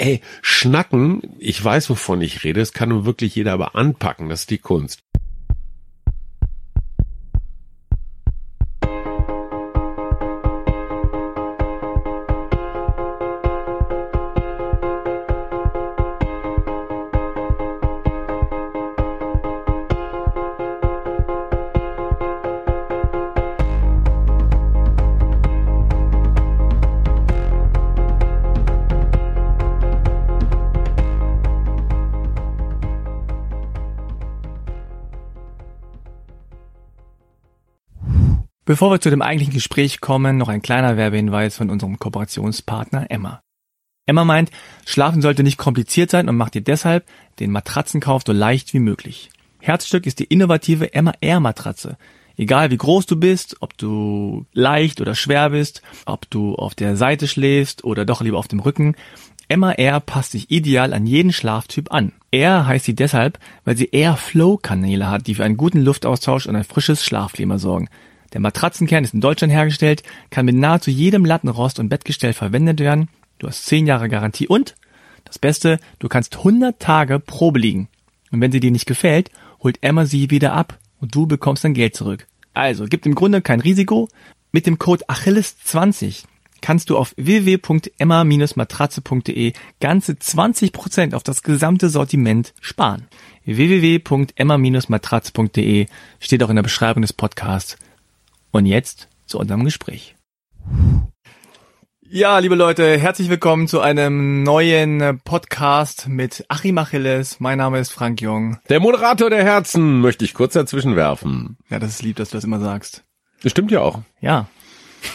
ey, schnacken, ich weiß, wovon ich rede, das kann nun wirklich jeder aber anpacken, das ist die Kunst. Bevor wir zu dem eigentlichen Gespräch kommen, noch ein kleiner Werbehinweis von unserem Kooperationspartner Emma. Emma meint, Schlafen sollte nicht kompliziert sein und macht dir deshalb den Matratzenkauf so leicht wie möglich. Herzstück ist die innovative Emma Air Matratze. Egal wie groß du bist, ob du leicht oder schwer bist, ob du auf der Seite schläfst oder doch lieber auf dem Rücken, Emma Air passt sich ideal an jeden Schlaftyp an. Air heißt sie deshalb, weil sie Airflow-Kanäle hat, die für einen guten Luftaustausch und ein frisches Schlafklima sorgen. Der Matratzenkern ist in Deutschland hergestellt, kann mit nahezu jedem Lattenrost und Bettgestell verwendet werden. Du hast 10 Jahre Garantie und, das Beste, du kannst 100 Tage Probe liegen. Und wenn sie dir nicht gefällt, holt Emma sie wieder ab und du bekommst dein Geld zurück. Also, gibt im Grunde kein Risiko. Mit dem Code Achilles20 kannst du auf www.emma-matratze.de ganze 20% auf das gesamte Sortiment sparen. www.emma-matratze.de steht auch in der Beschreibung des Podcasts. Und jetzt zu unserem Gespräch. Ja, liebe Leute, herzlich willkommen zu einem neuen Podcast mit Achim Achilles. Mein Name ist Frank Jung. Der Moderator der Herzen möchte ich kurz dazwischen werfen. Ja, das ist lieb, dass du das immer sagst. Das stimmt ja auch. Ja.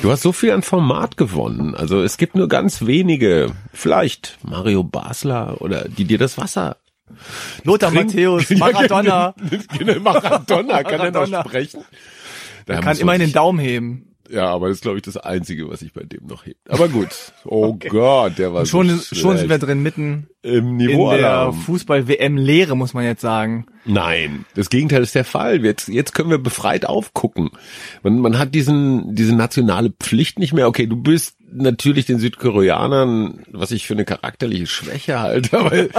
Du hast so viel an Format gewonnen. Also es gibt nur ganz wenige. Vielleicht Mario Basler oder die dir das Wasser. Lothar Matthäus, Maradona. Maradona, kann er noch sprechen? Er kann immerhin den Daumen heben. Ja, aber das ist, glaube ich, das Einzige, was ich bei dem noch hebt. Aber gut. Oh okay. Gott, der war Und schon, so schon sind wir drin mitten im Niveau in der Fußball-WM-Lehre, muss man jetzt sagen. Nein, das Gegenteil ist der Fall. Jetzt, jetzt können wir befreit aufgucken. Man, man hat diesen, diese nationale Pflicht nicht mehr. Okay, du bist natürlich den Südkoreanern, was ich für eine charakterliche Schwäche halte, weil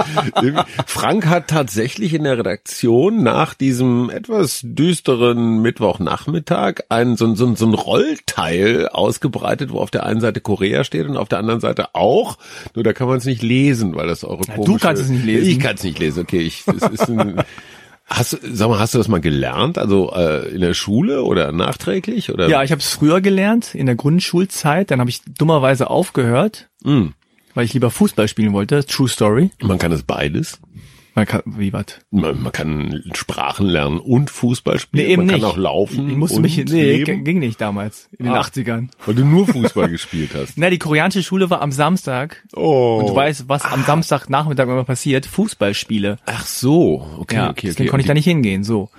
Frank hat tatsächlich in der Redaktion nach diesem etwas düsteren Mittwochnachmittag ein, so, so, so ein Rollteil ausgebreitet, wo auf der einen Seite Korea steht und auf der anderen Seite auch. Nur da kann man es nicht lesen, weil das eure ja, Du kannst es nicht lesen. Ich kann es nicht lesen. Okay, ich, es ist ein, Hast, sag mal, hast du das mal gelernt? Also äh, in der Schule oder nachträglich? Oder? Ja, ich habe es früher gelernt, in der Grundschulzeit. Dann habe ich dummerweise aufgehört, mm. weil ich lieber Fußball spielen wollte. True Story. Man kann es beides. Man kann, wie was? Man, man kann Sprachen lernen und Fußball spielen. Nee, eben man nicht. kann auch laufen. Ich musste mich, nee, leben. ging nicht damals, in den ah, 80ern. Weil du nur Fußball gespielt hast. Na, die koreanische Schule war am Samstag. Oh. Und du weißt, was ah. am Samstagnachmittag immer passiert? Fußballspiele. Ach so, okay, ja, okay, deswegen okay. konnte ich da nicht hingehen, so.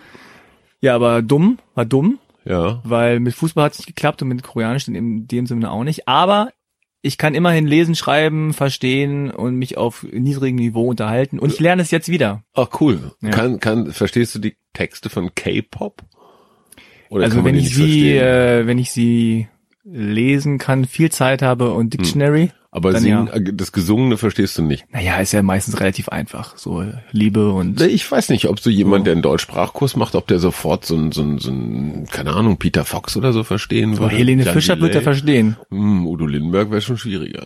Ja, aber dumm, war dumm. Ja. Weil mit Fußball hat es nicht geklappt und mit Koreanisch in dem Sinne auch nicht. Aber ich kann immerhin lesen, schreiben, verstehen und mich auf niedrigem Niveau unterhalten und ich lerne es jetzt wieder. Ach cool. Ja. Kann, kann, verstehst du die Texte von K-Pop? Also wenn ich sie, äh, wenn ich sie lesen kann, viel Zeit habe und Dictionary. Hm. Aber dann singen, ja. äh, das Gesungene verstehst du nicht. Naja, ist ja meistens relativ einfach. So Liebe und. Ich weiß nicht, ob so jemand, der einen Deutschsprachkurs macht, ob der sofort so ein, so ein, so ein keine Ahnung, Peter Fox oder so verstehen würde. Helene Jan Fischer wird er verstehen. Hm, Udo Lindenberg wäre schon schwieriger.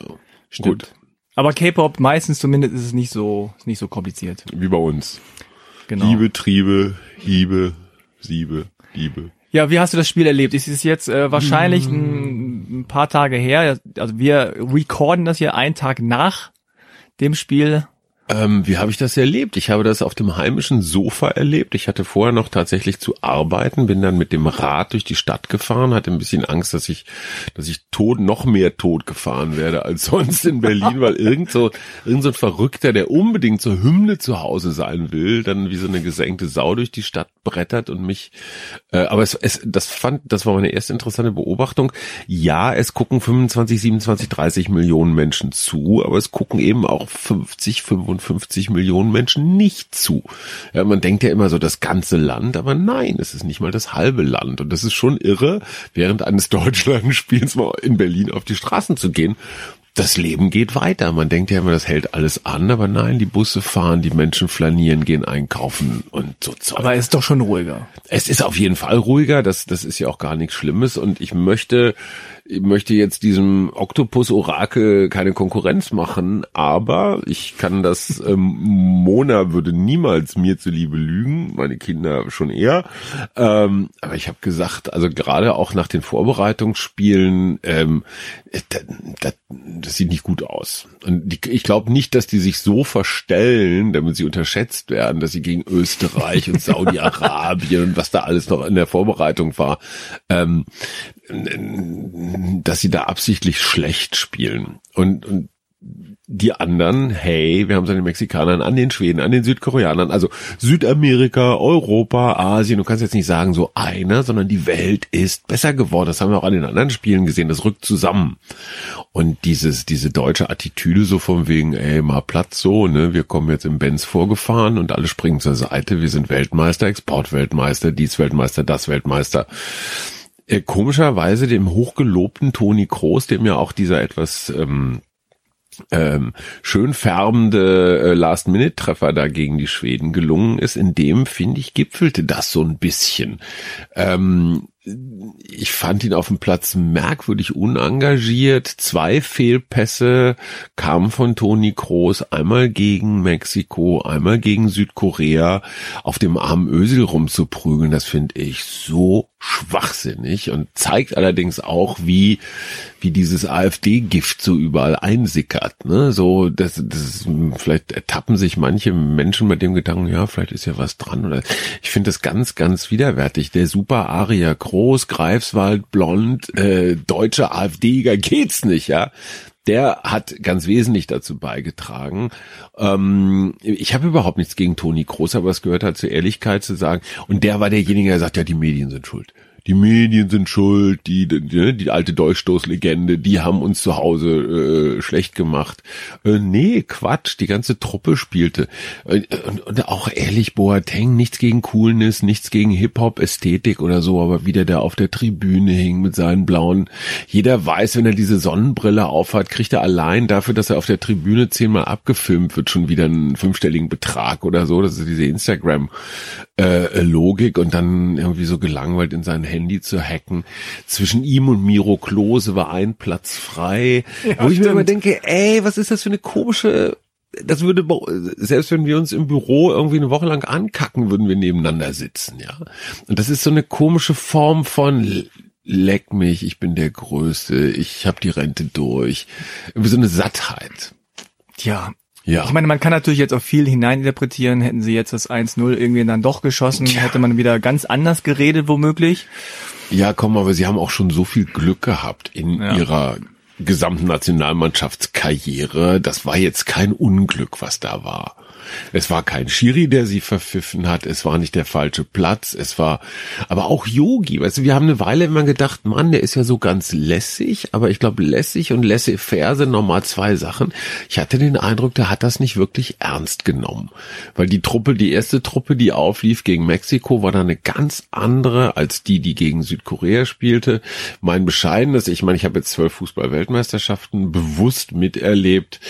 Stimmt. Gut. Aber K-Pop meistens zumindest ist es nicht so, ist nicht so kompliziert. Wie bei uns. Genau. Liebe, Triebe, Hiebe, Siebe, Liebe. Ja, wie hast du das Spiel erlebt? Ist es jetzt äh, wahrscheinlich ein, ein paar Tage her? Also wir recorden das hier einen Tag nach dem Spiel. Ähm, wie habe ich das erlebt? Ich habe das auf dem heimischen Sofa erlebt. Ich hatte vorher noch tatsächlich zu arbeiten, bin dann mit dem Rad durch die Stadt gefahren, hatte ein bisschen Angst, dass ich, dass ich tot, noch mehr tot gefahren werde als sonst in Berlin, weil irgend so, irgend so ein Verrückter, der unbedingt zur Hymne zu Hause sein will, dann wie so eine gesenkte Sau durch die Stadt brettert und mich, äh, aber es, es, das fand, das war meine erste interessante Beobachtung. Ja, es gucken 25, 27, 30 Millionen Menschen zu, aber es gucken eben auch 50, 55 55 Millionen Menschen nicht zu. Ja, man denkt ja immer so das ganze Land, aber nein, es ist nicht mal das halbe Land. Und das ist schon irre, während eines Deutschlandspiels mal in Berlin auf die Straßen zu gehen das Leben geht weiter. Man denkt ja immer, das hält alles an, aber nein, die Busse fahren, die Menschen flanieren, gehen einkaufen und so Zeug. Aber es ist doch schon ruhiger. Es ist auf jeden Fall ruhiger, das, das ist ja auch gar nichts Schlimmes und ich möchte möchte jetzt diesem Oktopus-Orakel keine Konkurrenz machen, aber ich kann das, ähm, Mona würde niemals mir zuliebe lügen, meine Kinder schon eher. Ähm, aber ich habe gesagt, also gerade auch nach den Vorbereitungsspielen, ähm, das, das, das sieht nicht gut aus. Und die, ich glaube nicht, dass die sich so verstellen, damit sie unterschätzt werden, dass sie gegen Österreich und Saudi-Arabien und was da alles noch in der Vorbereitung war, ähm, dass sie da absichtlich schlecht spielen. Und, und die anderen, hey, wir haben es an den Mexikanern, an den Schweden, an den Südkoreanern, also Südamerika, Europa, Asien, du kannst jetzt nicht sagen so einer, sondern die Welt ist besser geworden. Das haben wir auch an den anderen Spielen gesehen, das rückt zusammen. Und dieses, diese deutsche Attitüde so von wegen, ey, mal Platz so, ne, wir kommen jetzt im Benz vorgefahren und alle springen zur Seite, wir sind Weltmeister, Exportweltmeister, dies Weltmeister, das Weltmeister äh, komischerweise dem hochgelobten Toni Kroos, dem ja auch dieser etwas ähm, ähm, schön färbende äh, Last-Minute-Treffer da gegen die Schweden gelungen ist, in dem, finde ich, gipfelte das so ein bisschen. Ähm, ich fand ihn auf dem Platz merkwürdig unengagiert. Zwei Fehlpässe kamen von Toni Kroos, einmal gegen Mexiko, einmal gegen Südkorea, auf dem armen Ösel rumzuprügeln. Das finde ich so schwachsinnig und zeigt allerdings auch, wie, wie dieses AfD-Gift so überall einsickert. Ne? So, das, das, vielleicht ertappen sich manche Menschen mit dem Gedanken, ja, vielleicht ist ja was dran. Oder ich finde das ganz, ganz widerwärtig. Der Super Aria Groß, Greifswald, Blond, äh, deutsche AfDiger geht's nicht, ja der hat ganz wesentlich dazu beigetragen. Ähm, ich habe überhaupt nichts gegen Toni Groß, aber es gehört halt zur Ehrlichkeit zu sagen. Und der war derjenige, der sagt, ja, die Medien sind schuld die Medien sind schuld, die, die, die alte Dolchstoßlegende, die haben uns zu Hause äh, schlecht gemacht. Äh, nee, Quatsch, die ganze Truppe spielte. Äh, und, und auch ehrlich, Boateng, nichts gegen Coolness, nichts gegen Hip-Hop, Ästhetik oder so, aber wie der auf der Tribüne hing mit seinen blauen, jeder weiß, wenn er diese Sonnenbrille aufhat, kriegt er allein dafür, dass er auf der Tribüne zehnmal abgefilmt wird, schon wieder einen fünfstelligen Betrag oder so. Das ist diese Instagram-Logik äh, und dann irgendwie so gelangweilt in seinen Handy zu hacken. Zwischen ihm und Miro Klose war ein Platz frei. Ja, wo ich stimmt. mir immer denke, ey, was ist das für eine komische das würde, selbst wenn wir uns im Büro irgendwie eine Woche lang ankacken, würden wir nebeneinander sitzen, ja. Und das ist so eine komische Form von leck mich, ich bin der Größte, ich habe die Rente durch. Irgendwie so eine Sattheit. Ja, ja. Ich meine, man kann natürlich jetzt auch viel hineininterpretieren. Hätten sie jetzt das 1-0 irgendwie dann doch geschossen, ja. hätte man wieder ganz anders geredet, womöglich. Ja, komm, aber sie haben auch schon so viel Glück gehabt in ja. ihrer gesamten Nationalmannschaftskarriere. Das war jetzt kein Unglück, was da war. Es war kein Schiri, der sie verpfiffen hat. Es war nicht der falsche Platz. Es war aber auch Yogi. Weißt du, wir haben eine Weile immer gedacht, Mann, der ist ja so ganz lässig. Aber ich glaube, lässig und laissez-faire sind nochmal zwei Sachen. Ich hatte den Eindruck, der hat das nicht wirklich ernst genommen. Weil die Truppe, die erste Truppe, die auflief gegen Mexiko, war dann eine ganz andere als die, die gegen Südkorea spielte. Mein bescheidenes, ich meine, ich habe jetzt zwölf Fußball-Weltmeisterschaften bewusst miterlebt.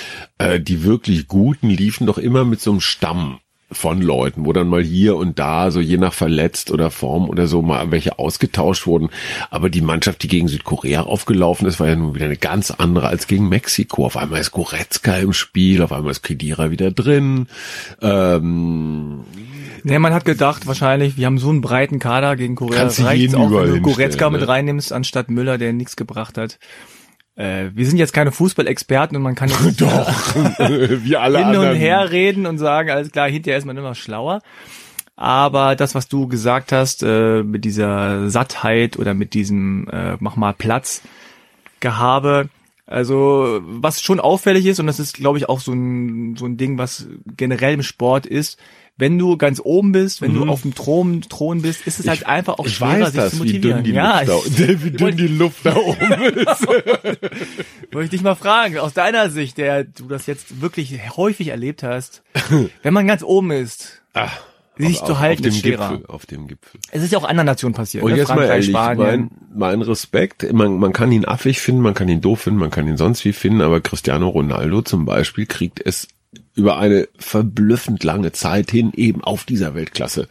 Äh, die wirklich guten liefen doch immer mit so einem Stamm von Leuten, wo dann mal hier und da, so je nach verletzt oder Form oder so, mal welche ausgetauscht wurden. Aber die Mannschaft, die gegen Südkorea aufgelaufen ist, war ja nun wieder eine ganz andere als gegen Mexiko. Auf einmal ist Goretzka im Spiel, auf einmal ist Kedira wieder drin. Ähm, ja, man hat gedacht, wahrscheinlich, wir haben so einen breiten Kader gegen Korea. Kannst du jeden auch, wenn du Goretzka ne? mit reinnimmst, anstatt Müller, der nichts gebracht hat. Äh, wir sind jetzt keine Fußballexperten und man kann jetzt Doch, wie alle hin anderen. und her reden und sagen, alles klar, hinterher ist man immer schlauer. Aber das, was du gesagt hast, äh, mit dieser Sattheit oder mit diesem äh, mach mal Platz Gehabe, also was schon auffällig ist und das ist, glaube ich, auch so ein so ein Ding, was generell im Sport ist, wenn du ganz oben bist, wenn mhm. du auf dem Thron, Thron bist, ist es halt einfach auch schwerer, weiß sich das, zu motivieren. Wie dünn, die, ja, Luft da, wie dünn die Luft da oben ist. Wollte ich dich mal fragen, aus deiner Sicht, der du das jetzt wirklich häufig erlebt hast, wenn man ganz oben ist, Ach. Sich auf, zu halten auf dem. Gipfel, auf dem Gipfel. Es ist ja auch anderen Nationen passiert. Und ne? jetzt mal Frankreich, ehrlich, Spanien. mein, mein Respekt, man, man kann ihn affig finden, man kann ihn doof finden, man kann ihn sonst wie finden, aber Cristiano Ronaldo zum Beispiel kriegt es über eine verblüffend lange Zeit hin eben auf dieser Weltklasse,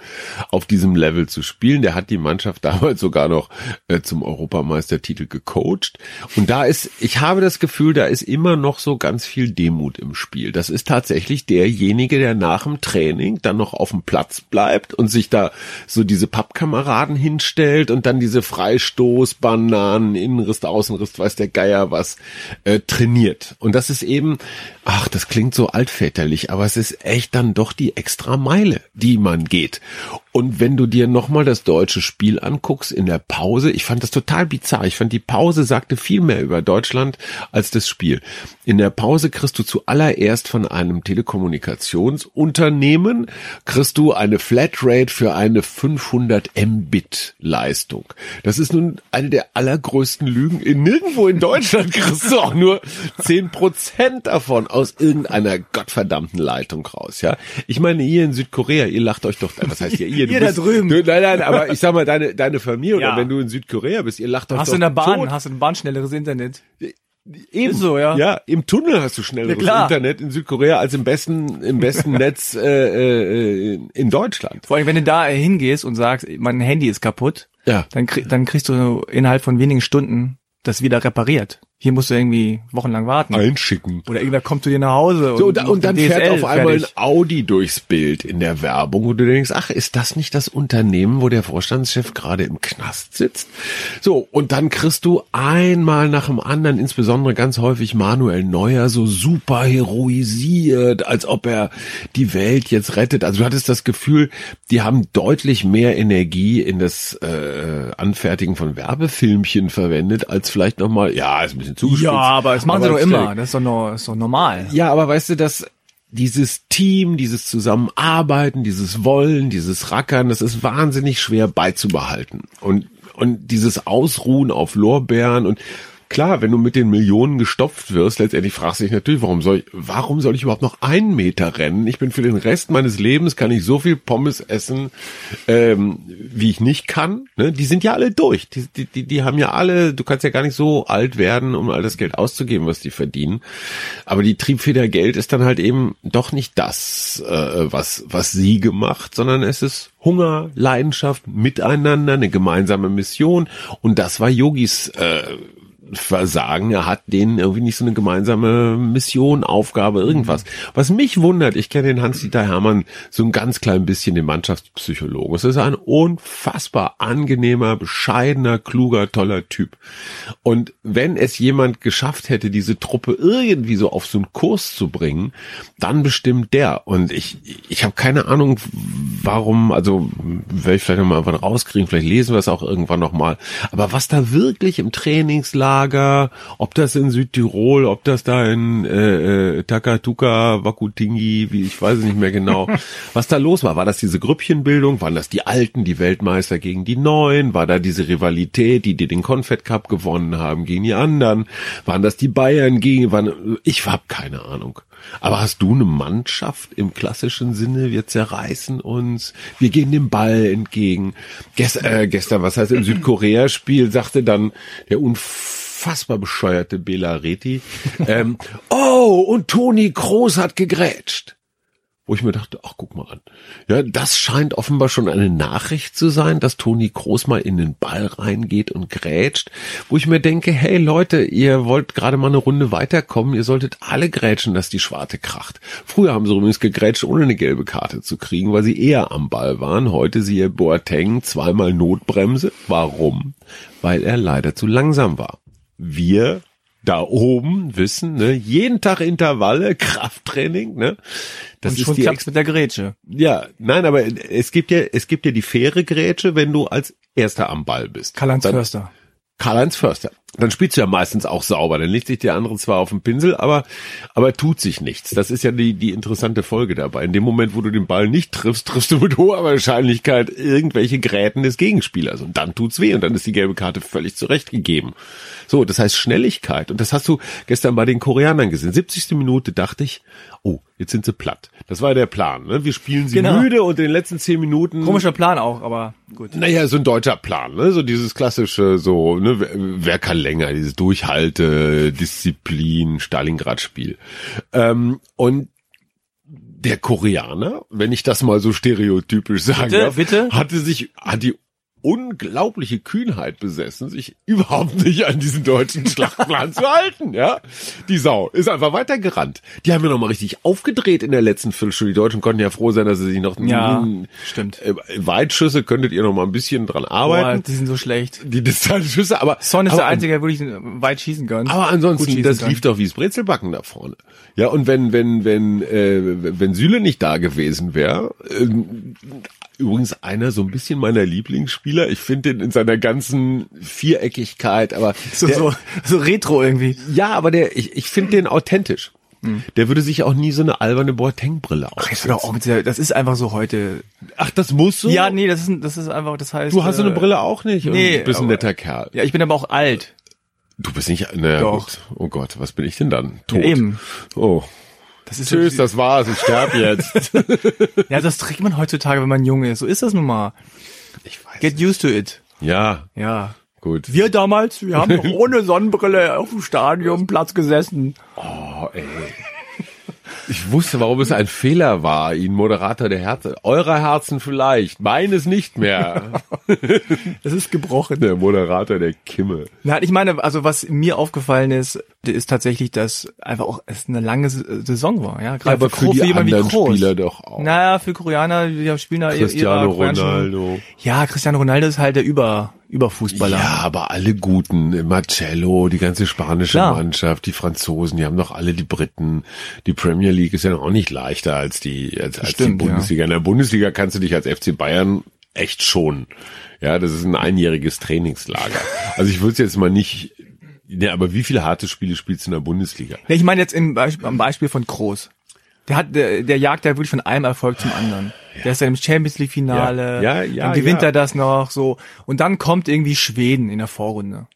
auf diesem Level zu spielen. Der hat die Mannschaft damals sogar noch äh, zum Europameistertitel gecoacht. Und da ist, ich habe das Gefühl, da ist immer noch so ganz viel Demut im Spiel. Das ist tatsächlich derjenige, der nach dem Training dann noch auf dem Platz bleibt und sich da so diese Pappkameraden hinstellt und dann diese Freistoß, Bananen, Innenriss, Außenriss, weiß der Geier was, äh, trainiert. Und das ist eben, ach, das klingt so altväterlich, aber es ist echt dann doch die extra Meile, die man geht. Und wenn du dir nochmal das deutsche Spiel anguckst in der Pause, ich fand das total bizarr. Ich fand die Pause sagte viel mehr über Deutschland als das Spiel. In der Pause kriegst du zuallererst von einem Telekommunikationsunternehmen, kriegst du eine Flatrate für eine 500 Mbit Leistung. Das ist nun eine der allergrößten Lügen. In nirgendwo in Deutschland kriegst du auch nur 10 Prozent davon aus irgendeiner gottverdammten Leitung raus, ja. Ich meine, ihr in Südkorea, ihr lacht euch doch, was heißt ihr? Ihr, du Ihr da bist- drüben. Du, nein, nein, aber ich sag mal, deine, deine Familie Ja. oder wenn du in Südkorea bist, ihr lacht euch hast doch du in der Bahn, tot. hast du in der Bahn schnelleres Internet. Eben. Ist so, ja. Ja, im Tunnel hast du schnelleres Ja. Internet in Südkorea als im besten, im besten Netz äh, äh, in Deutschland. Vor allem, wenn du da hingehst und sagst, mein Handy ist kaputt, Ja. dann, krieg, dann kriegst du innerhalb von wenigen Stunden das wieder repariert. Hier musst du irgendwie wochenlang warten. Einschicken. Oder irgendwer kommt zu dir nach Hause So, und, und, und dann fährt auf einmal fertig. ein Audi durchs Bild in der Werbung, wo du denkst, ach, ist das nicht das Unternehmen, wo der Vorstandschef gerade im Knast sitzt? So, und dann kriegst du einmal nach dem anderen, insbesondere ganz häufig Manuel Neuer, so super heroisiert, als ob er die Welt jetzt rettet. Also du hattest das Gefühl, die haben deutlich mehr Energie in das äh, Anfertigen von Werbefilmchen verwendet, als vielleicht nochmal, ja, ist ein bisschen zugespitzt. Ja, aber das machen sie doch immer. Das ist doch, noch, ist doch normal. ja, aber weißt du, dass dieses Team, dieses Zusammenarbeiten, dieses Wollen, dieses Rackern, das ist wahnsinnig schwer beizubehalten. Und, und dieses Ausruhen auf Lorbeeren und Klar, wenn du mit den Millionen gestopft wirst, letztendlich fragst du dich natürlich, warum soll ich, warum soll ich überhaupt noch einen Meter rennen? Ich bin für den Rest meines Lebens, kann ich so viel Pommes essen, ähm, wie ich nicht kann. Ne? Die sind ja alle durch. Die, die, die, die haben ja alle, du kannst ja gar nicht so alt werden, um all das Geld auszugeben, was die verdienen. Aber die Triebfeder Geld ist dann halt eben doch nicht das, äh, was, was sie gemacht, sondern es ist Hunger, Leidenschaft, Miteinander, eine gemeinsame Mission. Und das war Yogis äh, Versagen. Er hat denen irgendwie nicht so eine gemeinsame Mission, Aufgabe, irgendwas. Was mich wundert, ich kenne den Hans-Dieter Hermann so ein ganz klein bisschen, den Mannschaftspsychologen. Es ist ein unfassbar angenehmer, bescheidener, kluger, toller Typ. Und wenn es jemand geschafft hätte, diese Truppe irgendwie so auf so einen Kurs zu bringen, dann bestimmt der. Und ich, ich habe keine Ahnung, warum, also werde ich vielleicht noch mal irgendwann rauskriegen, vielleicht lesen wir es auch irgendwann noch mal. Aber was da wirklich im Trainingslager, ob das in Südtirol, ob das da in äh, äh, Takatuka, Wakutingi, wie ich weiß es nicht mehr genau, was da los war. War das diese Grüppchenbildung? Waren das die Alten, die Weltmeister gegen die Neuen? War da diese Rivalität, die die den Confed Cup gewonnen haben gegen die anderen? Waren das die Bayern gegen? Waren, ich habe keine Ahnung. Aber hast du eine Mannschaft im klassischen Sinne? Wir zerreißen uns, wir gehen dem Ball entgegen. Gest, äh, gestern, was heißt im Südkorea-Spiel, sagte dann der unfassbar bescheuerte Bela Reti, ähm, oh, und Toni Kroos hat gegrätscht wo ich mir dachte, ach guck mal an. Ja, das scheint offenbar schon eine Nachricht zu sein, dass Toni Kroos mal in den Ball reingeht und grätscht, wo ich mir denke, hey Leute, ihr wollt gerade mal eine Runde weiterkommen, ihr solltet alle grätschen, dass die Schwarte kracht. Früher haben sie übrigens gegrätscht, ohne eine gelbe Karte zu kriegen, weil sie eher am Ball waren. Heute siehe Boateng zweimal Notbremse. Warum? Weil er leider zu langsam war. Wir da oben wissen, ne, jeden Tag Intervalle, Krafttraining, ne? Das und ist schon klappt's mit der Grätsche. ja, nein, aber es gibt ja, es gibt ja die faire Grätsche, wenn du als Erster am Ball bist. Karl-Heinz Förster. Karl-Heinz Förster. Dann spielst du ja meistens auch sauber. Dann legt sich der andere zwar auf den Pinsel, aber, aber tut sich nichts. Das ist ja die, die interessante Folge dabei. In dem Moment, wo du den Ball nicht triffst, triffst du mit hoher Wahrscheinlichkeit irgendwelche Gräten des Gegenspielers. Und dann tut's weh und dann ist die gelbe Karte völlig zurechtgegeben. So, das heißt Schnelligkeit. Und das hast du gestern bei den Koreanern gesehen. 70. Minute dachte ich, oh, jetzt sind sie platt. Das war der Plan. Ne? Wir spielen sie Genau. müde und in den letzten zehn Minuten Komischer Plan auch, aber gut. naja, so ein deutscher Plan, ne? So dieses klassische, so, ne, wer, wer kann länger, dieses Durchhalte, Disziplin, Stalingrad-Spiel. Ähm, und der Koreaner, wenn ich das mal so stereotypisch sagen Bitte, darf, bitte? hatte sich, hat die unglaubliche Kühnheit besessen, sich überhaupt nicht an diesen deutschen Schlachtplan zu halten, ja. Die Sau ist einfach weitergerannt. Die haben ja noch mal richtig aufgedreht in der letzten Viertelstunde. Die Deutschen konnten ja froh sein, dass sie sich noch Ja, stimmt. äh, Weitschüsse könntet ihr noch mal ein bisschen dran Boah, arbeiten. die sind so schlecht. Die Distanzschüsse, aber Son ist aber, der Einzige, der wirklich weit schießen kann. Aber ansonsten, das kann. lief doch wie's Brezelbacken da vorne. Ja, und wenn wenn wenn äh, wenn Süle nicht da gewesen wäre, ähm, übrigens einer so ein bisschen meiner Lieblingsspieler. Ich finde den in seiner ganzen Viereckigkeit, aber So, der, so, so retro irgendwie. ja, aber der ich ich finde den authentisch. Der würde sich auch nie so eine alberne Boateng-Brille Ach, aufsetzen. hör doch auch das ist einfach so heute. Ach, das muss so? Ja, nee, das ist, das ist einfach, das heißt. Du hast so eine äh, Brille auch nicht und nee, du bist ein aber- netter Kerl. Ja, ich bin aber auch alt. Du bist nicht, naja, Doch. gut. Oh Gott, was bin ich denn dann? Tot. Eben. Oh. Das ist Tschüss, das war's, ich sterb jetzt. Ja, das trägt man heutzutage, wenn man jung ist. So ist das nun mal. ich weiß. Get used to it. Ja, Ja. gut. Wir damals, wir haben ohne Sonnenbrille auf dem Stadionplatz gesessen. Oh, ey. Ich wusste, warum es ein Fehler war, ihn Moderator der Herzen, eurer Herzen vielleicht, meines nicht mehr. Das ist gebrochen. der Moderator der Kimme. Nein, ich meine, also was mir aufgefallen ist, ist tatsächlich, dass einfach auch es eine lange S- Saison war, ja. Gerade Aber für die jemand wie anderen Kroos. Spieler doch auch. Naja, für Koreaner, die spielen da Cristiano Ronaldo. Ja, Cristiano Ronaldo ist halt der Über, Überfußballer. Ja, aber alle guten, Marcello, die ganze spanische Klar. Mannschaft, die Franzosen, die haben doch alle die Briten. Die Premier League ist ja noch auch nicht leichter als die, als, als die Stimmt, ja. Bundesliga. In der Bundesliga kannst du dich als FC Bayern echt schonen. Ja, das ist ein einjähriges Trainingslager. Also ich würde es jetzt mal nicht, ja, aber wie viele harte Spiele spielst du in der Bundesliga? Ja, ich meine jetzt im Beispiel, am Beispiel von Kroos. Der hat, der, der jagt ja wirklich von einem Erfolg zum anderen. Der ist ja im Champions League Finale. Ja, ja, ja, Dann gewinnt ja. er das noch, so. Und dann kommt irgendwie Schweden in der Vorrunde.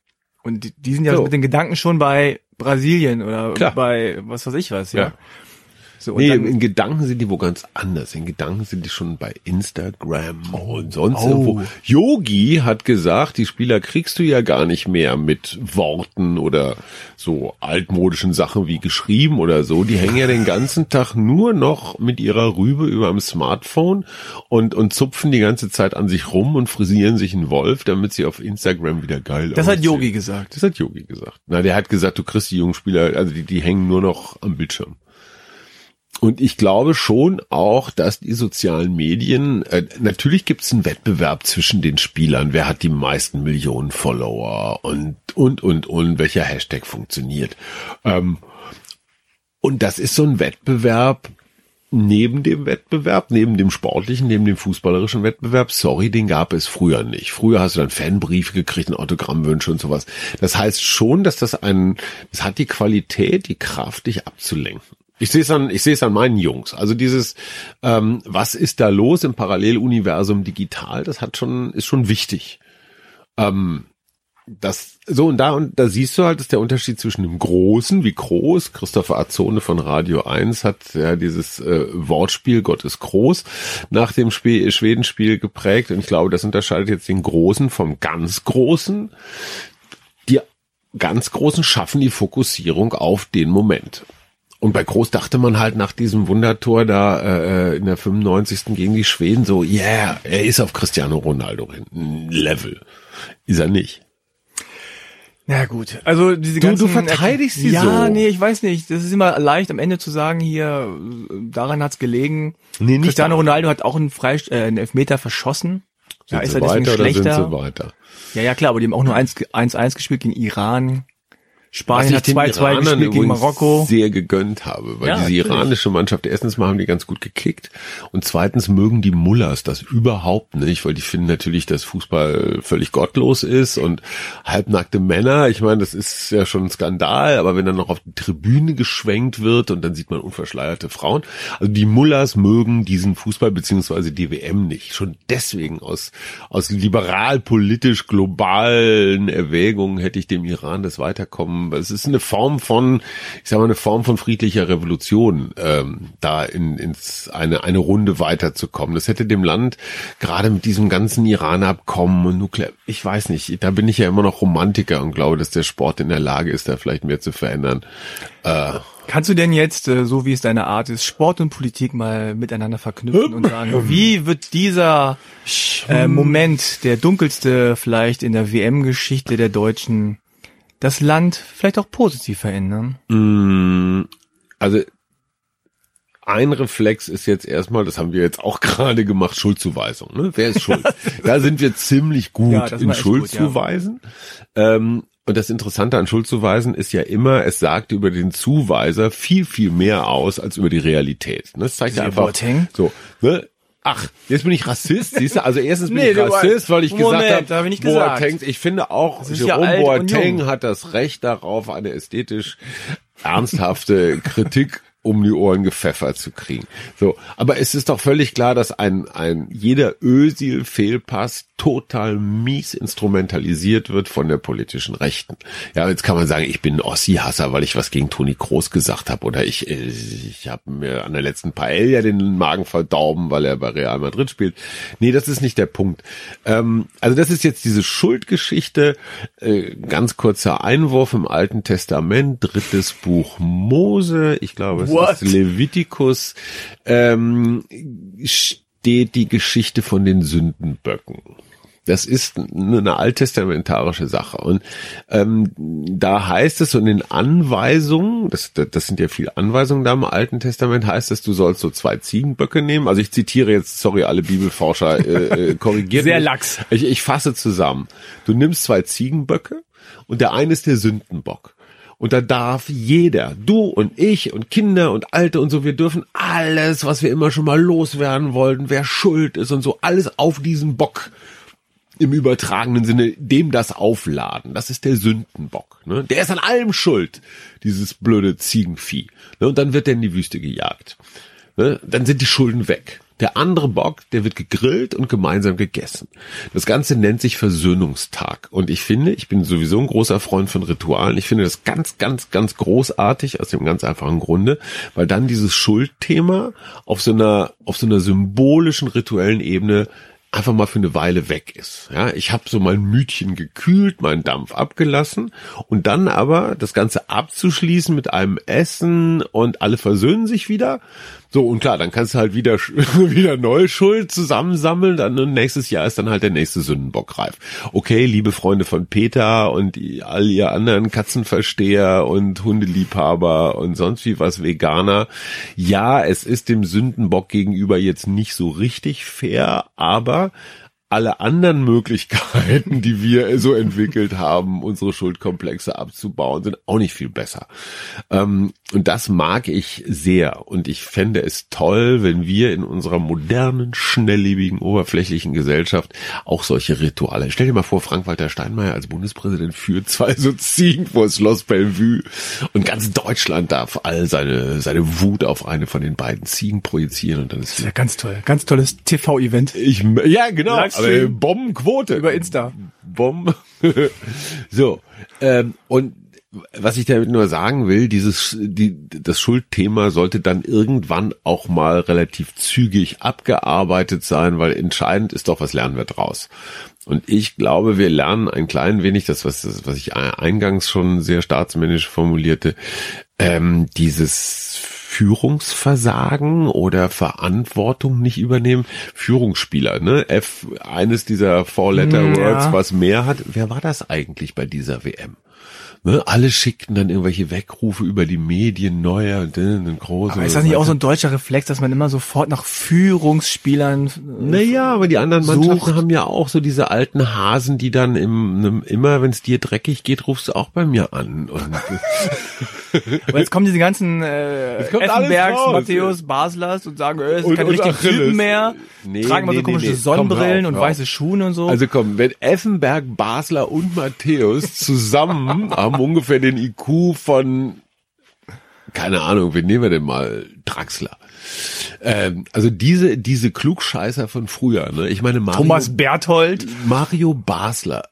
Und die, die sind ja So. mit den Gedanken schon bei Brasilien oder Klar. bei was weiß ich was, ja. Ja. So, und Nee, dann, in Gedanken sind die wo ganz anders. In Gedanken sind die schon bei Instagram und sonst Oh. irgendwo. Yogi hat gesagt, die Spieler kriegst du ja gar nicht mehr mit Worten oder so altmodischen Sachen wie geschrieben oder so. Die hängen ja den ganzen Tag nur noch mit ihrer Rübe über dem Smartphone und, und zupfen die ganze Zeit an sich rum und frisieren sich einen Wolf, damit sie auf Instagram wieder geil das hat. Yogi gesagt. Das hat Yogi gesagt. Na, der hat gesagt, du kriegst die jungen Spieler, also die, die hängen nur noch am Bildschirm. Und ich glaube schon auch, dass die sozialen Medien, äh, natürlich gibt es einen Wettbewerb zwischen den Spielern, wer hat die meisten Millionen Follower und, und, und, und, welcher Hashtag funktioniert. Ähm, und das ist so ein Wettbewerb neben dem Wettbewerb, neben dem sportlichen, neben dem fußballerischen Wettbewerb. Sorry, den gab es früher nicht. Früher hast du dann Fanbriefe gekriegt, Autogrammwünsche und sowas. Das heißt schon, dass das ein, das hat die Qualität, die Kraft, dich abzulenken. Ich sehe es an, ich sehe es an meinen Jungs. Also dieses, ähm, was ist da los im Paralleluniversum digital? Das hat schon, ist schon wichtig. Ähm, das so und da und da siehst du halt, dass der Unterschied zwischen dem Großen, wie groß, Christopher Azone von Radio 1 hat ja dieses äh, Wortspiel Gott ist groß nach dem Spiel, Schwedenspiel geprägt und ich glaube, das unterscheidet jetzt den Großen vom ganz Großen. Die ganz Großen schaffen die Fokussierung auf den Moment. Und bei Groß dachte man halt nach diesem Wundertor da äh, in der 95. gegen die Schweden so, yeah, er ist auf Cristiano Ronaldo hinten, Level. Ist er nicht. Na gut, also diese Du- ganzen... du verteidigst sie Ja, so. nee, ich weiß nicht. Das ist immer leicht am Ende zu sagen, hier, äh, daran hat's gelegen. Nee, nicht Cristiano. Ronaldo hat auch einen, Freist äh, einen Elfmeter verschossen. ja, Sind ist sie er deswegen weiter schlechter? Ja, ja, klar, aber die haben auch nur 1 1-1 gespielt gegen Iran. Spanien hat 2-2 gespielt gegen Marokko. sehr gegönnt habe, weil Ja, diese iranische Mannschaft, erstens mal haben die ganz gut gekickt und zweitens mögen die Mullers das überhaupt nicht, weil die finden natürlich, dass Fußball völlig gottlos ist und halbnackte Männer, ich meine, das ist ja schon ein Skandal, aber wenn dann noch auf die Tribüne geschwenkt wird und dann sieht man unverschleierte Frauen, also die Mullers mögen diesen Fußball beziehungsweise die WM nicht, schon deswegen aus, aus liberal-politisch globalen Erwägungen hätte ich dem Iran das Weiterkommen, weil es ist eine Form von, ich sag mal, eine Form von friedlicher Revolution, ähm, da in, ins eine, eine Runde weiterzukommen. Das hätte dem Land gerade mit diesem ganzen Iran-Abkommen und Nuklear, ich weiß nicht, da bin ich ja immer noch Romantiker und glaube, dass der Sport in der Lage ist, da vielleicht mehr zu verändern. Äh, Kannst du denn jetzt, äh, so wie es deine Art ist, Sport und Politik mal miteinander verknüpfen und sagen, wie wird dieser äh, Moment, der dunkelste vielleicht in der WM-Geschichte der Deutschen, das Land vielleicht auch positiv verändern? Mm, Also ein Reflex ist jetzt erstmal, das haben wir jetzt auch gerade gemacht, Schuldzuweisung. Ne? Wer ist schuld? da sind wir ziemlich gut Ja, in gut, ja. Schuldzuweisen. Ähm, und das Interessante an Schuldzuweisen ist ja immer, es sagt über den Zuweiser viel, viel mehr aus als über die Realität. Ne? Das zeigt ja einfach so. Ne? Ach, jetzt bin ich Rassist, siehst du? Also erstens bin Nee, ich Rassist, weil ich Moment, gesagt da hab habe, ich gesagt. Boateng, ich finde auch, ja Jerome und Boateng hat das Recht darauf, eine ästhetisch ernsthafte Kritik um die Ohren gepfeffert zu kriegen. So, aber es ist doch völlig klar, dass ein, ein jeder Ösil-Fehlpass total mies instrumentalisiert wird von der politischen Rechten. Ja, jetzt kann man sagen, ich bin Ossi-Hasser, weil ich was gegen Toni Kroos gesagt habe oder ich, äh, ich habe mir an der letzten Paella den Magen verdorben, weil er bei Real Madrid spielt. Nee, das ist nicht der Punkt. Ähm, also das ist jetzt diese Schuldgeschichte. Äh, ganz kurzer Einwurf im Alten Testament, drittes Buch Mose, ich glaube es What? ist Levitikus, ähm, steht die Geschichte von den Sündenböcken. Das ist eine alttestamentarische Sache. Und ähm, da heißt es, und in Anweisungen, das, das sind ja viele Anweisungen da im Alten Testament, heißt es, du sollst so zwei Ziegenböcke nehmen. Also ich zitiere jetzt, sorry, alle Bibelforscher, äh, äh, korrigiert Sehr mich. lax. Ich, ich fasse zusammen. Du nimmst zwei Ziegenböcke und der eine ist der Sündenbock. Und da darf jeder, du und ich und Kinder und Alte und so, wir dürfen alles, was wir immer schon mal loswerden wollten, wer schuld ist und so, alles auf diesen Bock im übertragenen Sinne dem das aufladen. Das ist der Sündenbock. Ne? Der ist an allem schuld, dieses blöde Ziegenvieh. Ne? Und dann wird er in die Wüste gejagt. Ne? Dann sind die Schulden weg. Der andere Bock, der wird gegrillt und gemeinsam gegessen. Das Ganze nennt sich Versöhnungstag. Und ich finde, ich bin sowieso ein großer Freund von Ritualen. Ich finde das ganz, ganz, ganz großartig aus dem ganz einfachen Grunde, weil dann dieses Schuldthema auf so einer, auf so einer symbolischen, rituellen Ebene einfach mal für eine Weile weg ist. Ja, ich habe so mein Mütchen gekühlt, meinen Dampf abgelassen und dann aber das Ganze abzuschließen mit einem Essen und alle versöhnen sich wieder. So und klar, dann kannst du halt wieder wieder neue Schuld zusammensammeln. Dann nächstes Jahr ist dann halt der nächste Sündenbock reif. Okay, liebe Freunde von Peter und all ihr anderen Katzenversteher und Hundeliebhaber und sonst wie was Veganer. Ja, es ist dem Sündenbock gegenüber jetzt nicht so richtig fair, aber alle anderen Möglichkeiten, die wir so entwickelt haben, unsere Schuldkomplexe abzubauen, sind auch nicht viel besser. Ähm, und das mag ich sehr. Und ich fände es toll, wenn wir in unserer modernen, schnelllebigen, oberflächlichen Gesellschaft auch solche Rituale. Stell dir mal vor, Frank-Walter Steinmeier als Bundespräsident führt zwei so Ziegen vor das Schloss Bellevue und ganz Deutschland darf all seine, seine Wut auf eine von den beiden Ziegen projizieren und dann ist Ja, ganz toll. Ganz tolles TV-Event. ich, ja, genau. Livestream. Aber Bombenquote. Über Insta. Bomben. so. Ähm, und was ich damit nur sagen will, dieses, die, das Schuldthema sollte dann irgendwann auch mal relativ zügig abgearbeitet sein, weil entscheidend ist doch, was lernen wir draus. Und ich glaube, wir lernen ein klein wenig, das, was, das, was ich eingangs schon sehr staatsmännisch formulierte, ähm, dieses Führungsversagen oder Verantwortung nicht übernehmen. Führungsspieler, ne? F, eines dieser Four-Letter-Words, Ja. was mehr hat. Wer war das eigentlich bei dieser WM? Ne, alle schickten dann irgendwelche Weckrufe über die Medien, neuer und dann große. Aber ist das nicht auch so ein deutscher Reflex, dass man immer sofort nach Führungsspielern? Äh, naja, aber die anderen sucht? Mannschaften haben ja auch so diese alten Hasen, die dann im, immer, wenn es dir dreckig geht, rufst du auch bei mir an. Und Aber jetzt kommen diese ganzen äh, Effenbergs, Matthäus, Baslers und sagen, äh, es sind keine und richtigen Achilles. Typen mehr, Nee, tragen nee, so komische nee. Komm, Sonnenbrillen auf, und weiße Schuhe und so. Also komm, wenn Effenberg, Basler und Matthäus zusammen haben ungefähr den IQ von, keine Ahnung, wen nehmen wir denn mal? Draxler. Ähm, also diese, diese Klugscheißer von früher, ne? Ich meine, Mario, Thomas Berthold. Mario Basler.